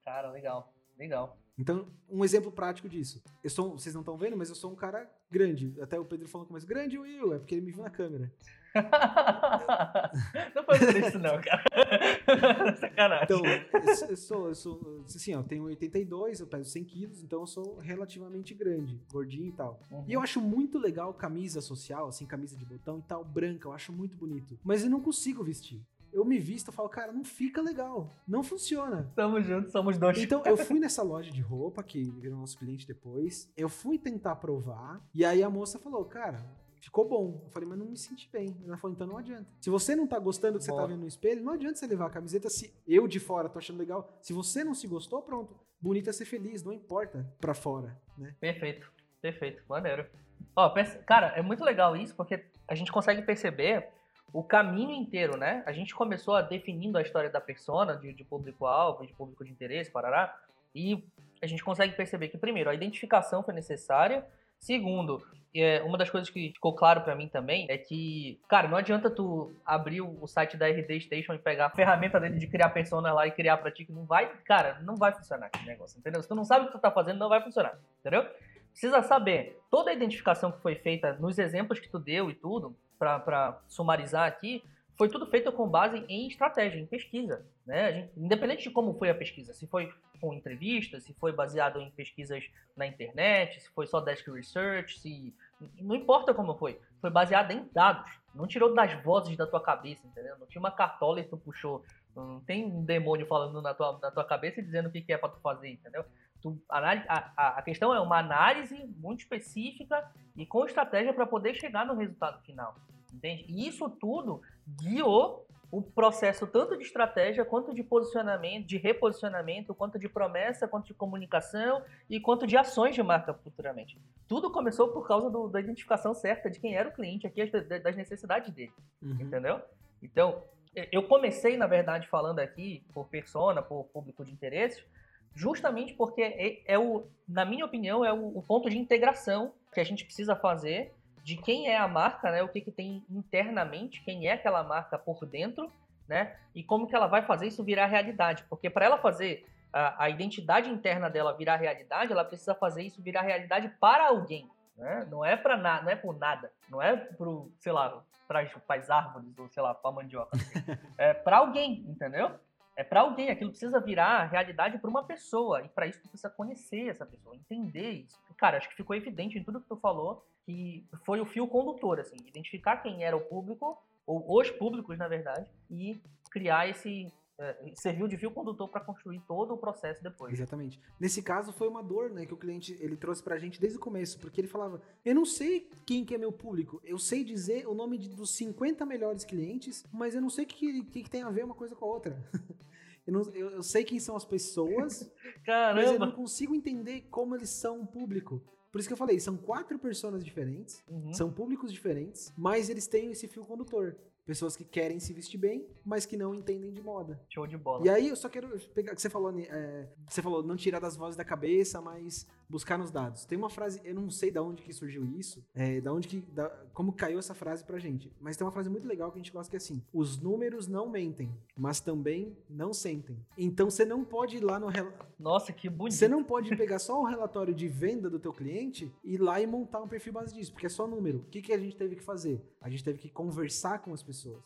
cara, legal, legal. Então, um exemplo prático disso. Eu sou, vocês não estão vendo, mas eu sou um cara grande. Até o Pedro falou no começo, grande Will, é porque ele me viu na câmera. não faz isso não, cara. Sacanagem. Então, eu, eu, sou, eu sou, assim, eu tenho 82, eu peso 100 quilos, então eu sou relativamente grande, gordinho e tal. Uhum. E eu acho muito legal camisa social, assim, camisa de botão e tal, branca, eu acho muito bonito. Mas eu não consigo vestir eu me visto e falo, cara, não fica legal. Não funciona. Tamo juntos, somos dois. Então, eu fui nessa loja de roupa, que virou nosso cliente depois. Eu fui tentar provar. E aí a moça falou, cara, ficou bom. Eu falei, mas não me senti bem. Ela falou, então não adianta. Se você não tá gostando do que Boa. você tá vendo no espelho, não adianta você levar a camiseta se eu de fora tô achando legal. Se você não se gostou, pronto. Bonita é ser feliz, não importa pra fora, né? Perfeito, perfeito, maneiro. Ó, cara, é muito legal isso, porque a gente consegue perceber o caminho inteiro, né? A gente começou a definindo a história da persona, de, de público-alvo, de público de interesse, parará, e a gente consegue perceber que, primeiro, a identificação foi necessária, segundo, é, uma das coisas que ficou claro para mim também é que, cara, não adianta tu abrir o site da RD Station e pegar a ferramenta dele de criar persona lá e criar pra ti, que não vai, cara, não vai funcionar esse negócio, entendeu? Se tu não sabe o que tu tá fazendo, não vai funcionar, entendeu? Precisa saber toda a identificação que foi feita nos exemplos que tu deu e tudo, para sumarizar aqui, foi tudo feito com base em estratégia, em pesquisa. Né? Gente, independente de como foi a pesquisa, se foi com entrevistas, se foi baseado em pesquisas na internet, se foi só desk research, se não importa como foi, foi baseado em dados. Não tirou das vozes da tua cabeça, entendeu? Não tinha uma cartola e tu puxou. Não tem um demônio falando na tua, na tua cabeça e dizendo o que, que é para tu fazer, entendeu? Tu, a, a, a questão é uma análise muito específica e com estratégia para poder chegar no resultado final. Entende? E isso tudo guiou o processo tanto de estratégia quanto de posicionamento, de reposicionamento, quanto de promessa, quanto de comunicação e quanto de ações de marca futuramente. Tudo começou por causa do, da identificação certa de quem era o cliente aqui, das necessidades dele, uhum. entendeu? Então, eu comecei, na verdade, falando aqui por persona, por público de interesse, justamente porque é, é o, na minha opinião, é o, o ponto de integração que a gente precisa fazer de quem é a marca, né? O que, que tem internamente, quem é aquela marca por dentro, né? E como que ela vai fazer isso virar realidade. Porque para ela fazer a, a identidade interna dela virar realidade, ela precisa fazer isso virar realidade para alguém. Né? Não é para nada, não é por nada, não é pro, sei lá, para as árvores ou sei lá, para mandioca. é para alguém, entendeu? É para alguém, aquilo precisa virar realidade para uma pessoa e para isso tu precisa conhecer essa pessoa, entender isso. Cara, acho que ficou evidente em tudo que tu falou que foi o fio condutor, assim, identificar quem era o público ou os públicos, na verdade, e criar esse é, serviu de fio condutor para construir todo o processo depois. Exatamente. Nesse caso foi uma dor, né, que o cliente ele trouxe para a gente desde o começo, porque ele falava: "Eu não sei quem que é meu público. Eu sei dizer o nome de, dos 50 melhores clientes, mas eu não sei o que, que, que tem a ver uma coisa com a outra." Eu, não, eu, eu, sei quem são as pessoas, mas eu não consigo entender como eles são um público. Por isso que eu falei, são quatro pessoas diferentes, uhum. são públicos diferentes, mas eles têm esse fio condutor. Pessoas que querem se vestir bem, mas que não entendem de moda. Show de bola. E aí eu só quero pegar que você falou, é, você falou não tirar das vozes da cabeça, mas buscar nos dados. Tem uma frase, eu não sei da onde que surgiu isso, é, da onde que, da, como caiu essa frase pra gente, mas tem uma frase muito legal que a gente gosta que é assim: os números não mentem, mas também não sentem. Então você não pode ir lá no Nossa, que bonito. Você não pode pegar só o relatório de venda do teu cliente e ir lá e montar um perfil base disso, porque é só número. O que que a gente teve que fazer? A gente teve que conversar com as pessoas pessoas.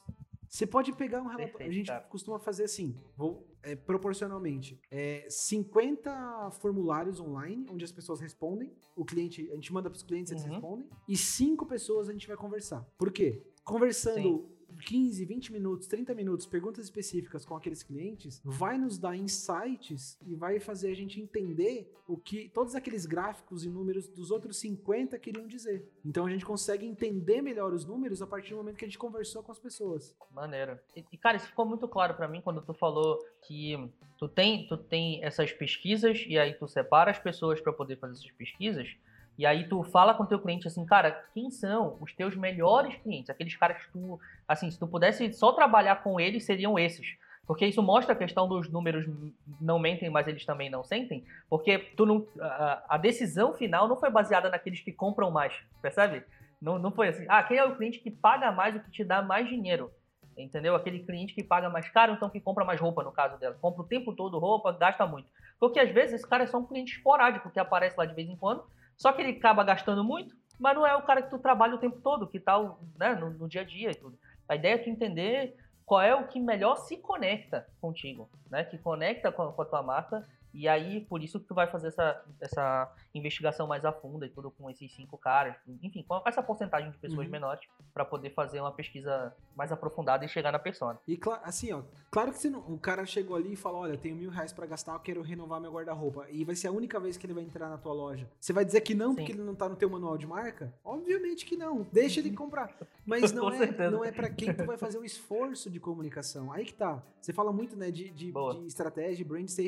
Você pode pegar um relatório. A gente tá. costuma fazer assim, vou, é, proporcionalmente. É, 50 formulários online, onde as pessoas respondem. O cliente, a gente manda para os clientes, eles uhum. respondem. E cinco pessoas a gente vai conversar. Por quê? Conversando Sim 15, 20 minutos, 30 minutos, perguntas específicas com aqueles clientes, vai nos dar insights e vai fazer a gente entender o que todos aqueles gráficos e números dos outros 50 queriam dizer. Então a gente consegue entender melhor os números a partir do momento que a gente conversou com as pessoas. Maneiro. E, e cara, isso ficou muito claro para mim quando tu falou que tu tem, tu tem essas pesquisas e aí tu separa as pessoas para poder fazer essas pesquisas. E aí tu fala com o teu cliente assim, cara, quem são os teus melhores clientes? Aqueles caras que tu, assim, se tu pudesse só trabalhar com eles, seriam esses. Porque isso mostra a questão dos números não mentem, mas eles também não sentem. Porque tu não, a, a decisão final não foi baseada naqueles que compram mais, percebe? Não, não foi assim, ah, quem é o cliente que paga mais o que te dá mais dinheiro? Entendeu? Aquele cliente que paga mais caro, então que compra mais roupa, no caso dela. Compra o tempo todo roupa, gasta muito. Porque às vezes esse cara é só um cliente esporádico que aparece lá de vez em quando só que ele acaba gastando muito, mas não é o cara que tu trabalha o tempo todo, que tá né, no, no dia a dia e tudo. A ideia é tu entender qual é o que melhor se conecta contigo, né? Que conecta com, com a tua marca e aí, por isso que tu vai fazer essa, essa investigação mais a fundo e tudo com esses cinco caras, enfim, com essa porcentagem de pessoas uhum. menores, para poder fazer uma pesquisa mais aprofundada e chegar na persona. E assim, ó, claro que se não, o cara chegou ali e falou: Olha, tenho mil reais pra gastar, eu quero renovar meu guarda-roupa, e vai ser a única vez que ele vai entrar na tua loja. Você vai dizer que não, Sim. porque ele não tá no teu manual de marca? Obviamente que não. Deixa ele comprar. Mas não é, não é para quem tu vai fazer o esforço de comunicação. Aí que tá. Você fala muito, né, de, de, de estratégia, brand ser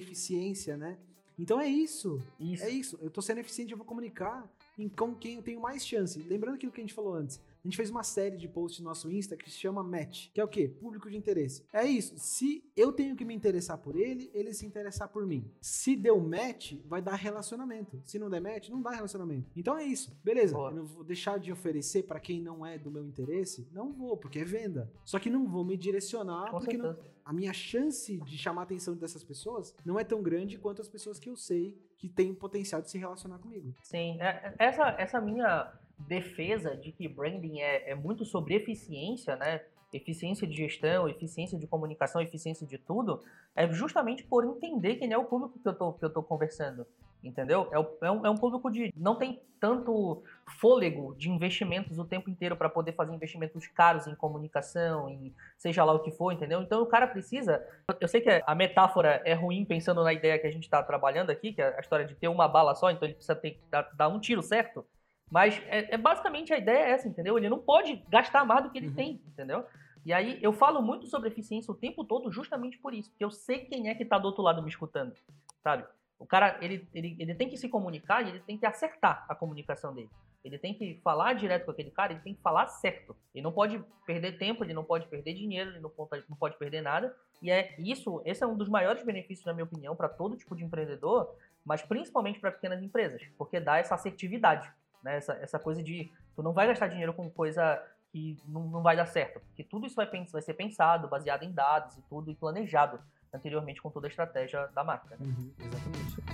eficiência, né? Então é isso. isso. É isso. Eu tô sendo eficiente, eu vou comunicar em com quem eu tenho mais chance. Lembrando aquilo que a gente falou antes. A gente fez uma série de posts no nosso Insta que se chama Match, que é o quê? Público de interesse. É isso. Se eu tenho que me interessar por ele, ele se interessar por mim. Se deu match, vai dar relacionamento. Se não der match, não dá relacionamento. Então é isso. Beleza. Boa. Eu não vou deixar de oferecer para quem não é do meu interesse? Não vou, porque é venda. Só que não vou me direcionar Com porque não, a minha chance de chamar a atenção dessas pessoas não é tão grande quanto as pessoas que eu sei que têm potencial de se relacionar comigo. Sim, é, essa, essa minha defesa de que branding é, é muito sobre eficiência, né? Eficiência de gestão, eficiência de comunicação, eficiência de tudo, é justamente por entender quem é o público que eu tô, que eu tô conversando. Entendeu? É, é, um, é um público de. não tem tanto fôlego de investimentos o tempo inteiro para poder fazer investimentos caros em comunicação, em seja lá o que for, entendeu? Então o cara precisa. Eu sei que a metáfora é ruim pensando na ideia que a gente está trabalhando aqui, que é a história de ter uma bala só, então ele precisa ter, dar, dar um tiro certo. Mas é, é, basicamente a ideia é essa, entendeu? Ele não pode gastar mais do que ele uhum. tem, entendeu? E aí eu falo muito sobre eficiência o tempo todo justamente por isso, porque eu sei quem é que está do outro lado me escutando, sabe? O cara, ele, ele, ele tem que se comunicar e ele tem que acertar a comunicação dele. Ele tem que falar direto com aquele cara, ele tem que falar certo. Ele não pode perder tempo, ele não pode perder dinheiro, ele não pode, não pode perder nada. E é isso, esse é um dos maiores benefícios, na minha opinião, para todo tipo de empreendedor, mas principalmente para pequenas empresas, porque dá essa assertividade. Né? Essa, essa coisa de tu não vai gastar dinheiro com coisa que não, não vai dar certo, porque tudo isso vai, vai ser pensado, baseado em dados e tudo, e planejado. anteriormente com toda a estratégia da marca. Uhum, exatamente.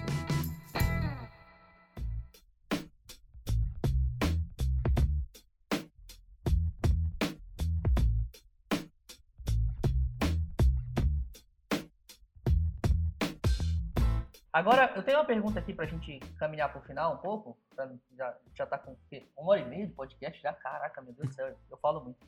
Agora, eu tenho uma pergunta aqui pra gente caminhar pro final um pouco. Pra, já, já tá com uma hora e meia de podcast já. Caraca, meu Deus do céu, eu falo muito.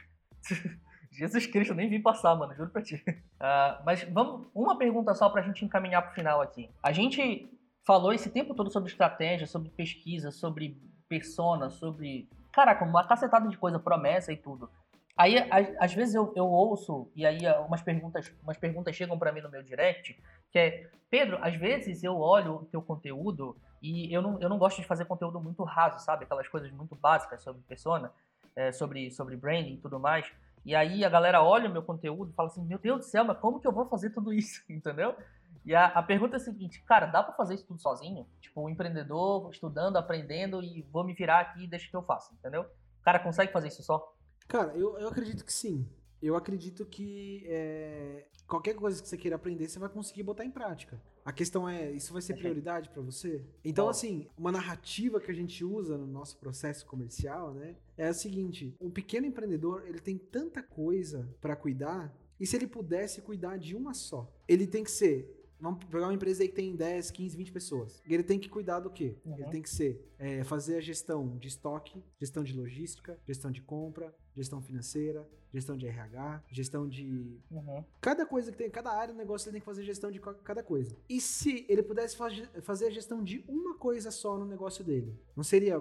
Jesus Cristo, eu nem vim passar, mano, juro pra ti. Uh, mas vamos, uma pergunta só pra gente encaminhar pro final aqui. A gente falou esse tempo todo sobre estratégia, sobre pesquisa, sobre persona, sobre. Caraca, uma cacetada de coisa, promessa e tudo. Aí, às vezes eu, eu ouço, e aí umas perguntas, umas perguntas chegam para mim no meu direct, que é, Pedro, às vezes eu olho o teu conteúdo e eu não, eu não gosto de fazer conteúdo muito raso, sabe? Aquelas coisas muito básicas sobre persona, é, sobre, sobre branding e tudo mais. E aí a galera olha o meu conteúdo e fala assim, meu Deus do céu, mas como que eu vou fazer tudo isso? Entendeu? E a, a pergunta é a seguinte, cara, dá para fazer isso tudo sozinho? Tipo, um empreendedor, estudando, aprendendo e vou me virar aqui e deixa que eu faça, entendeu? O cara consegue fazer isso só? Cara, eu, eu acredito que sim. Eu acredito que é, qualquer coisa que você queira aprender, você vai conseguir botar em prática. A questão é, isso vai ser prioridade para você? Então, assim, uma narrativa que a gente usa no nosso processo comercial, né, é a seguinte: um pequeno empreendedor, ele tem tanta coisa para cuidar, e se ele pudesse cuidar de uma só, ele tem que ser Vamos pegar uma empresa aí que tem 10, 15, 20 pessoas. Ele tem que cuidar do quê? Uhum. Ele tem que ser é, fazer a gestão de estoque, gestão de logística, gestão de compra, gestão financeira, gestão de RH, gestão de. Uhum. Cada coisa que tem, cada área do negócio ele tem que fazer gestão de cada coisa. E se ele pudesse fazer a gestão de uma coisa só no negócio dele, não seria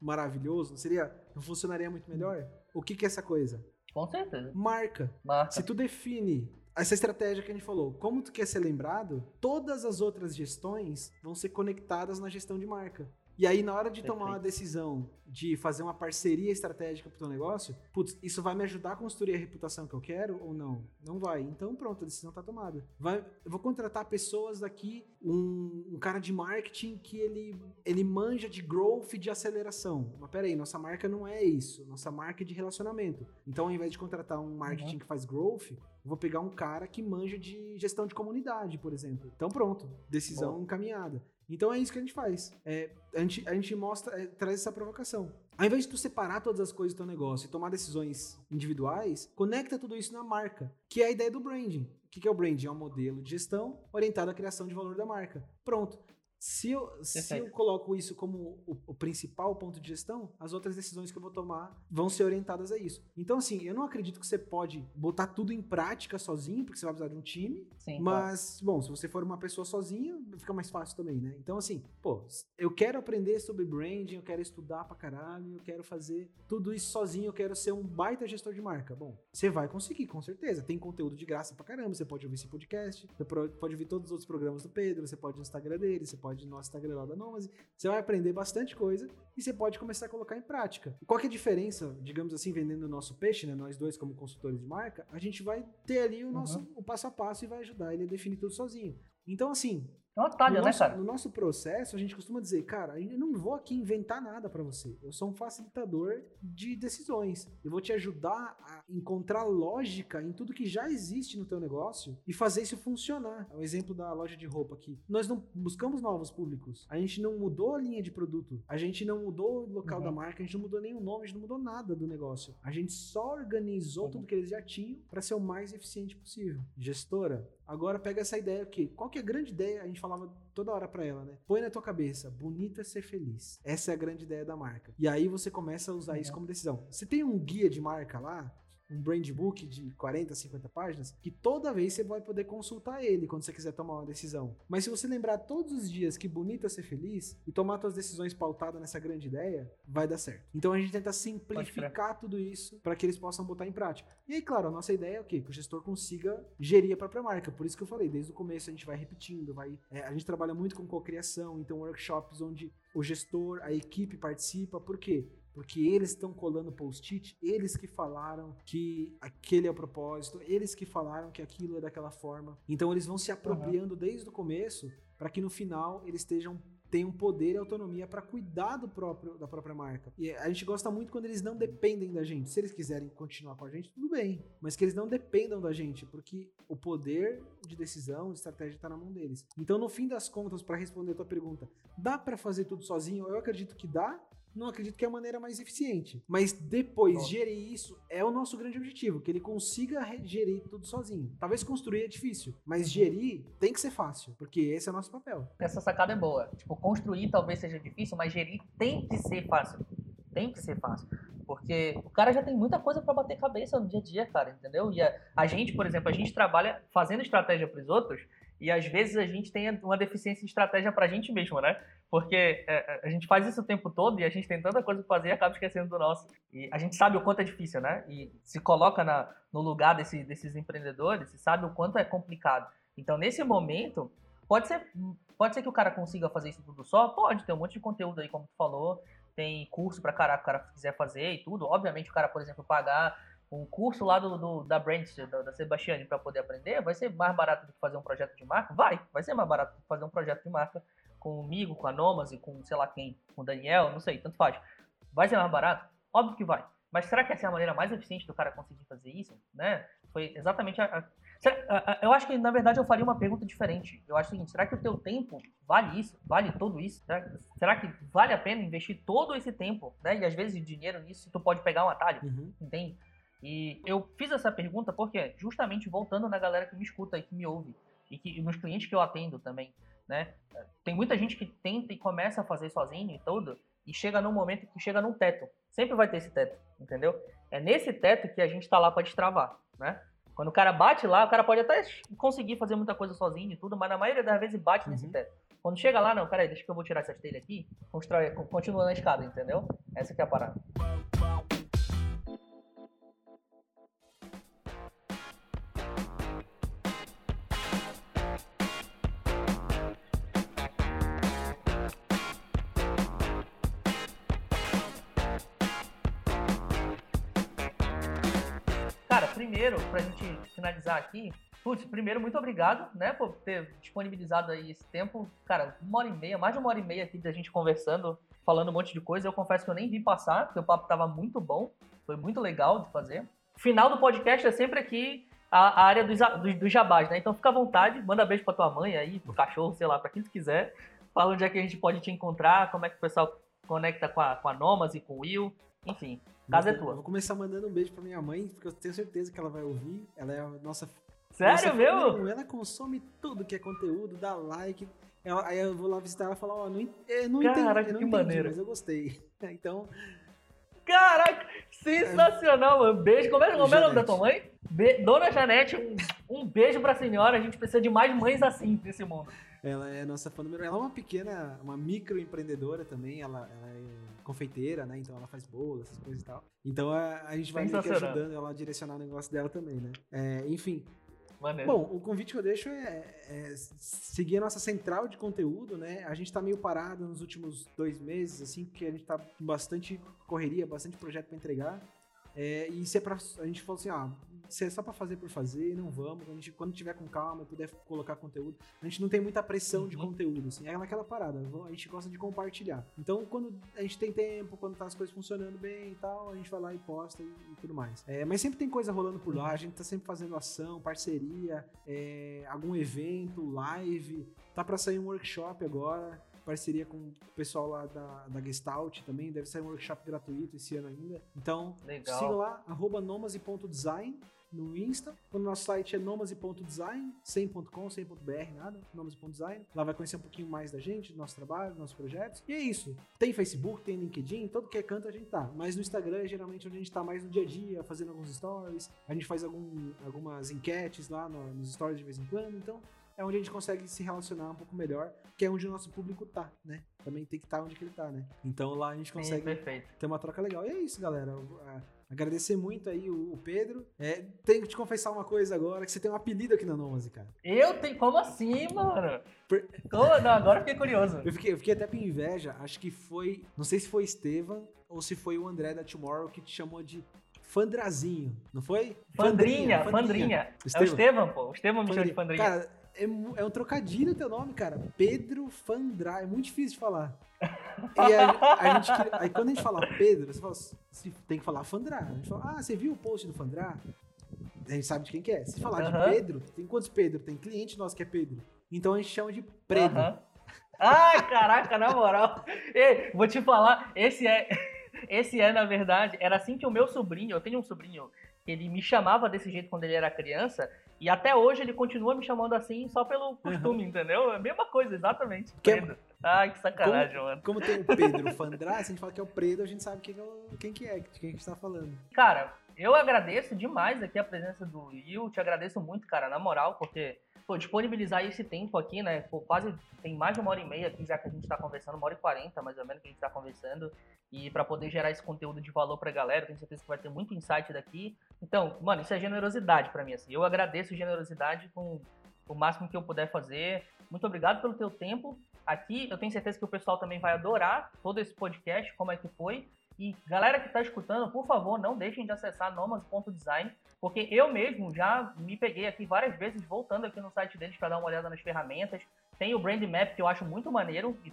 maravilhoso? Não seria. Não funcionaria muito melhor? Uhum. O que, que é essa coisa? Com certeza. Marca. Marca. Se tu define essa estratégia que a gente falou, como tu quer ser lembrado, todas as outras gestões vão ser conectadas na gestão de marca. E aí, na hora de tomar uma decisão de fazer uma parceria estratégica pro teu negócio, putz, isso vai me ajudar a construir a reputação que eu quero ou não? Não vai. Então, pronto, a decisão tá tomada. Vai, eu vou contratar pessoas daqui, um, um, cara de marketing que ele, ele manja de growth e de aceleração. Mas peraí, nossa marca não é isso. Nossa marca é de relacionamento. Então, ao invés de contratar um marketing uhum. que faz growth, eu vou pegar um cara que manja de gestão de comunidade, por exemplo. Então, pronto, decisão Bom. encaminhada. Então é isso que a gente faz. É, a, gente, a gente mostra, é, traz essa provocação. Ao invés de tu separar todas as coisas do teu negócio e tomar decisões individuais, conecta tudo isso na marca, que é a ideia do branding. O que é o branding? É um modelo de gestão orientado à criação de valor da marca. Pronto. Se eu, se eu coloco isso como o, o, principal ponto de gestão, as outras decisões que eu vou tomar vão ser orientadas a isso. Então, assim, eu não acredito que você pode botar tudo em prática sozinho, porque você vai precisar de um time. Sim, mas, claro. bom, se você for uma pessoa sozinha, fica mais fácil também, né? Então, assim, pô, eu quero aprender sobre branding, eu quero estudar pra caralho, eu quero fazer tudo isso sozinho, eu quero ser um baita gestor de marca. Bom, você vai conseguir, com certeza. Tem conteúdo de graça pra caramba, você pode ouvir esse podcast, você pode ouvir todos os outros programas do Pedro, você pode no Instagram dele, você pode pode ir no nosso Instagram lá da Nomase, você vai aprender bastante coisa e você pode começar a colocar em prática. Qual que é a diferença, digamos assim, vendendo o nosso peixe, né? Nós dois como consultores de marca, a gente vai ter ali o nosso uhum. o passo a passo e vai ajudar ele a definir tudo sozinho. Então, assim, é um atalho, no né, nosso, cara? No nosso processo, a gente costuma dizer, cara, eu não vou aqui inventar nada para você. Eu sou um facilitador de decisões. Eu vou te ajudar a encontrar lógica em tudo que já existe no teu negócio e fazer isso funcionar. É o exemplo da loja de roupa aqui. Nós não buscamos novos públicos. A gente não mudou a linha de produto. A gente não mudou o local uhum. da marca. A gente não mudou nem o nome. A gente não mudou nada do negócio. A gente só organizou uhum. tudo que eles já tinham para ser o mais eficiente possível. Gestora, Agora pega essa ideia aqui. Qual que é a grande ideia? A gente falava toda hora para ela, né? Põe na tua cabeça, bonito é ser feliz. Essa é a grande ideia da marca. E aí você começa a usar isso como decisão. Você tem um guia de marca lá, um brand book de 40, 50 páginas, que toda vez você vai poder consultar ele quando você quiser tomar uma decisão. Mas se você lembrar todos os dias que bonito é ser feliz e tomar suas decisões pautadas nessa grande ideia, vai dar certo. Então a gente tenta simplificar tudo isso para que eles possam botar em prática. E aí, claro, a nossa ideia é o quê? Que o gestor consiga gerir a própria marca. Por isso que eu falei, desde o começo a gente vai repetindo, vai. É, a gente trabalha muito com cocriação, então workshops onde o gestor, a equipe participa. Por quê? Porque eles estão colando post-it, eles que falaram que aquele é o propósito, eles que falaram que aquilo é daquela forma. Então eles vão se apropriando uhum. desde o começo para que no final eles estejam tenham poder e autonomia para cuidar do próprio, da própria marca. E a gente gosta muito quando eles não dependem da gente. Se eles quiserem continuar com a gente, tudo bem. Mas que eles não dependam da gente, porque o poder de decisão, de estratégia está na mão deles. Então, no fim das contas, para responder a tua pergunta, dá para fazer tudo sozinho? Eu acredito que dá, não acredito que é a maneira mais eficiente. Mas depois, Nossa. gerir isso é o nosso grande objetivo, que ele consiga gerir tudo sozinho. Talvez construir é difícil, mas uhum. gerir tem que ser fácil, porque esse é o nosso papel. Essa sacada é boa. Tipo, construir talvez seja difícil, mas gerir tem que ser fácil. Tem que ser fácil. Porque o cara já tem muita coisa para bater cabeça no dia a dia, cara, entendeu? E a, a gente, por exemplo, a gente trabalha fazendo estratégia para os outros, e às vezes a gente tem uma deficiência de estratégia para a gente mesmo, né? Porque é, é, a gente faz isso o tempo todo e a gente tem tanta coisa para fazer e acaba esquecendo do nosso. E a gente sabe o quanto é difícil, né? E se coloca na, no lugar desse, desses empreendedores e sabe o quanto é complicado. Então, nesse momento, pode ser, pode ser que o cara consiga fazer isso tudo só? Pode, tem um monte de conteúdo aí, como tu falou. Tem curso para caraca, o cara quiser fazer e tudo. Obviamente, o cara, por exemplo, pagar um curso lá do, do da Brands, da, da Sebastiane, para poder aprender, vai ser mais barato do que fazer um projeto de marca? Vai, vai ser mais barato do que fazer um projeto de marca comigo, com a Nomas e com sei lá quem, com o Daniel, não sei, tanto faz. Vai ser mais barato? Óbvio que vai. Mas será que essa é a maneira mais eficiente do cara conseguir fazer isso? Né? Foi exatamente a, a, a, Eu acho que, na verdade, eu faria uma pergunta diferente. Eu acho o seguinte, será que o teu tempo vale isso? Vale tudo isso? Será, será que vale a pena investir todo esse tempo, né? E às vezes dinheiro nisso, tu pode pegar um atalho, uhum. entende? E eu fiz essa pergunta porque, justamente voltando na galera que me escuta e que me ouve, e, que, e nos clientes que eu atendo também, né? Tem muita gente que tenta e começa a fazer sozinho e tudo, e chega num momento que chega num teto. Sempre vai ter esse teto, entendeu? É nesse teto que a gente está lá para destravar, né? Quando o cara bate lá, o cara pode até conseguir fazer muita coisa sozinho e tudo, mas na maioria das vezes bate uhum. nesse teto. Quando chega lá, não, peraí, deixa que eu vou tirar essa telha aqui, constrói, continua na escada, entendeu? Essa que é a parada. Primeiro, pra gente finalizar aqui, putz, primeiro, muito obrigado, né, por ter disponibilizado aí esse tempo. Cara, uma hora e meia, mais de uma hora e meia aqui da gente conversando, falando um monte de coisa. Eu confesso que eu nem vi passar, porque o papo tava muito bom, foi muito legal de fazer. Final do podcast é sempre aqui a, a área dos, dos, dos jabás, né? Então fica à vontade, manda beijo pra tua mãe aí, pro cachorro, sei lá, pra quem tu quiser. Fala onde é que a gente pode te encontrar, como é que o pessoal conecta com a, com a Nomas e com o Will. Enfim, casa é tua. Vou começar mandando um beijo pra minha mãe, porque eu tenho certeza que ela vai ouvir. Ela é a nossa. Sério, meu? Ela consome tudo que é conteúdo, dá like. Ela, aí eu vou lá visitar ela e falar, ó, oh, não, eu não Caraca, entendi, não que entendi, maneiro. mas eu gostei. então. Caraca, sensacional, mano. Beijo. Como é, como é o nome da tua mãe? Be Dona Janete, um, um beijo pra senhora. A gente precisa de mais mães assim nesse mundo. Ela é nossa fã número. Ela é uma pequena, uma microempreendedora também. Ela, ela é confeiteira, né? Então ela faz bolo, essas coisas e tal. Então a, a gente vai meio que ajudando ela a direcionar o negócio dela também, né? É, enfim. Maneiro. Bom, o convite que eu deixo é, é, seguir a nossa central de conteúdo, né? A gente tá meio parado nos últimos dois meses, assim, porque a gente tá com bastante correria, bastante projeto para entregar. É, e se é pra, a gente falou assim, ah, se é só para fazer por fazer, não vamos. Quando, a gente, quando tiver com calma e puder colocar conteúdo, a gente não tem muita pressão uhum. de conteúdo, assim. É naquela parada, a gente gosta de compartilhar. Então, quando a gente tem tempo, quando tá as coisas funcionando bem e tal, a gente vai lá e posta e, e tudo mais. É, mas sempre tem coisa rolando por lá, a gente tá sempre fazendo ação, parceria, é, algum evento, live. Tá para sair um workshop agora parceria com o pessoal lá da, da Gestalt também. Deve sair um workshop gratuito esse ano ainda. Então, Legal. siga lá, arroba nomase.design no Insta. O nosso site é nomase.design, sem.com, sem.br, nada, nomase.design. Lá vai conhecer um pouquinho mais da gente, do nosso trabalho, dos nossos projetos. E é isso. Tem Facebook, tem LinkedIn, todo que é canto a gente tá. Mas no Instagram é geralmente onde a gente tá mais no dia a dia, fazendo alguns stories. A gente faz algum, algumas enquetes lá no, nos stories de vez em quando. Então, é onde a gente consegue se relacionar um pouco melhor, que é onde o nosso público tá, né? Também tem que estar tá onde que ele tá, né? Então lá a gente consegue Sim, ter uma troca legal. E é isso, galera. Agradecer muito aí o, Pedro. É, tenho que te confessar uma coisa agora, que você tem um apelido aqui na Nomase, cara. Eu tenho? Como assim, mano? Como? Não, agora fiquei curioso. Eu fiquei, eu fiquei até com inveja. Acho que foi... Não sei se foi Estevam ou se foi o André da Tomorrow que te chamou de Fandrazinho, não foi? Fandrinha, Fandrinha. Fandrinha. É o Estevam, pô. O Estevam me chama de Fandrinha. Cara, é, é, um trocadilho o teu nome, cara. Pedro Fandra. É muito difícil de falar. E a, a gente, aí quando a gente fala Pedro, você, fala, você tem que falar Fandra. A gente fala, ah, você viu o post do Fandra? A gente sabe de quem que é. Se falar de Pedro, tem quantos Pedro? Tem cliente nosso que é Pedro. Então a gente chama de Pedro. Ai, caraca, na moral. Ei, vou te falar, esse é. Esse é, na verdade, era assim que o meu sobrinho, eu tenho um sobrinho que ele me chamava desse jeito quando ele era criança, e até hoje ele continua me chamando assim só pelo costume, uhum. entendeu? É a mesma coisa, exatamente. Que é Pedro. É... Ai, que sacanagem, como, mano. Como tem o Pedro Fandrá, se a gente fala que é o Pedro, a gente sabe quem, é, quem que é, de quem a gente tá falando. Cara, eu agradeço demais aqui a presença do Will, te agradeço muito, cara, na moral, porque pô, disponibilizar esse tempo aqui, né? Pô, quase tem mais de uma hora e meia aqui já que a gente está conversando, uma hora e quarenta mais ou menos que a gente está conversando. E para poder gerar esse conteúdo de valor pra galera, tenho certeza que vai ter muito insight daqui. Então, mano, isso é generosidade para mim, assim. Eu agradeço generosidade com o máximo que eu puder fazer. Muito obrigado pelo teu tempo aqui. Eu tenho certeza que o pessoal também vai adorar todo esse podcast, como é que foi. E galera que está escutando, por favor, não deixem de acessar nomas.design, porque eu mesmo já me peguei aqui várias vezes voltando aqui no site deles para dar uma olhada nas ferramentas. Tem o Brand Map que eu acho muito maneiro, e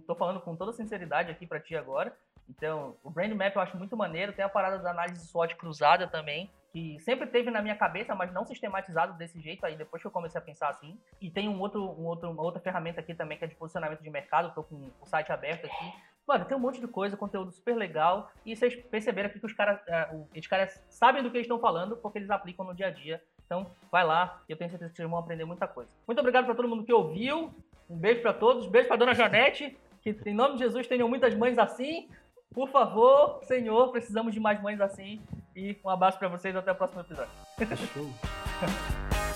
tô falando com toda sinceridade aqui para ti agora. Então, o Brand Map eu acho muito maneiro. Tem a parada da análise SWOT cruzada também, que sempre teve na minha cabeça, mas não sistematizado desse jeito. Aí depois que eu comecei a pensar assim. E tem um outro, um outro, uma outra ferramenta aqui também que é de posicionamento de mercado. Tô com o site aberto aqui. Mano, tem um monte de coisa, conteúdo super legal. E vocês perceberam aqui que os caras, uh, os caras sabem do que eles estão falando porque eles aplicam no dia a dia. Então, vai lá, eu tenho certeza que vocês vão aprender muita coisa. Muito obrigado para todo mundo que ouviu. Um beijo para todos, beijo para dona Janete, que em nome de Jesus tenham muitas mães assim. Por favor, Senhor, precisamos de mais mães assim. E um abraço para vocês até o próximo episódio.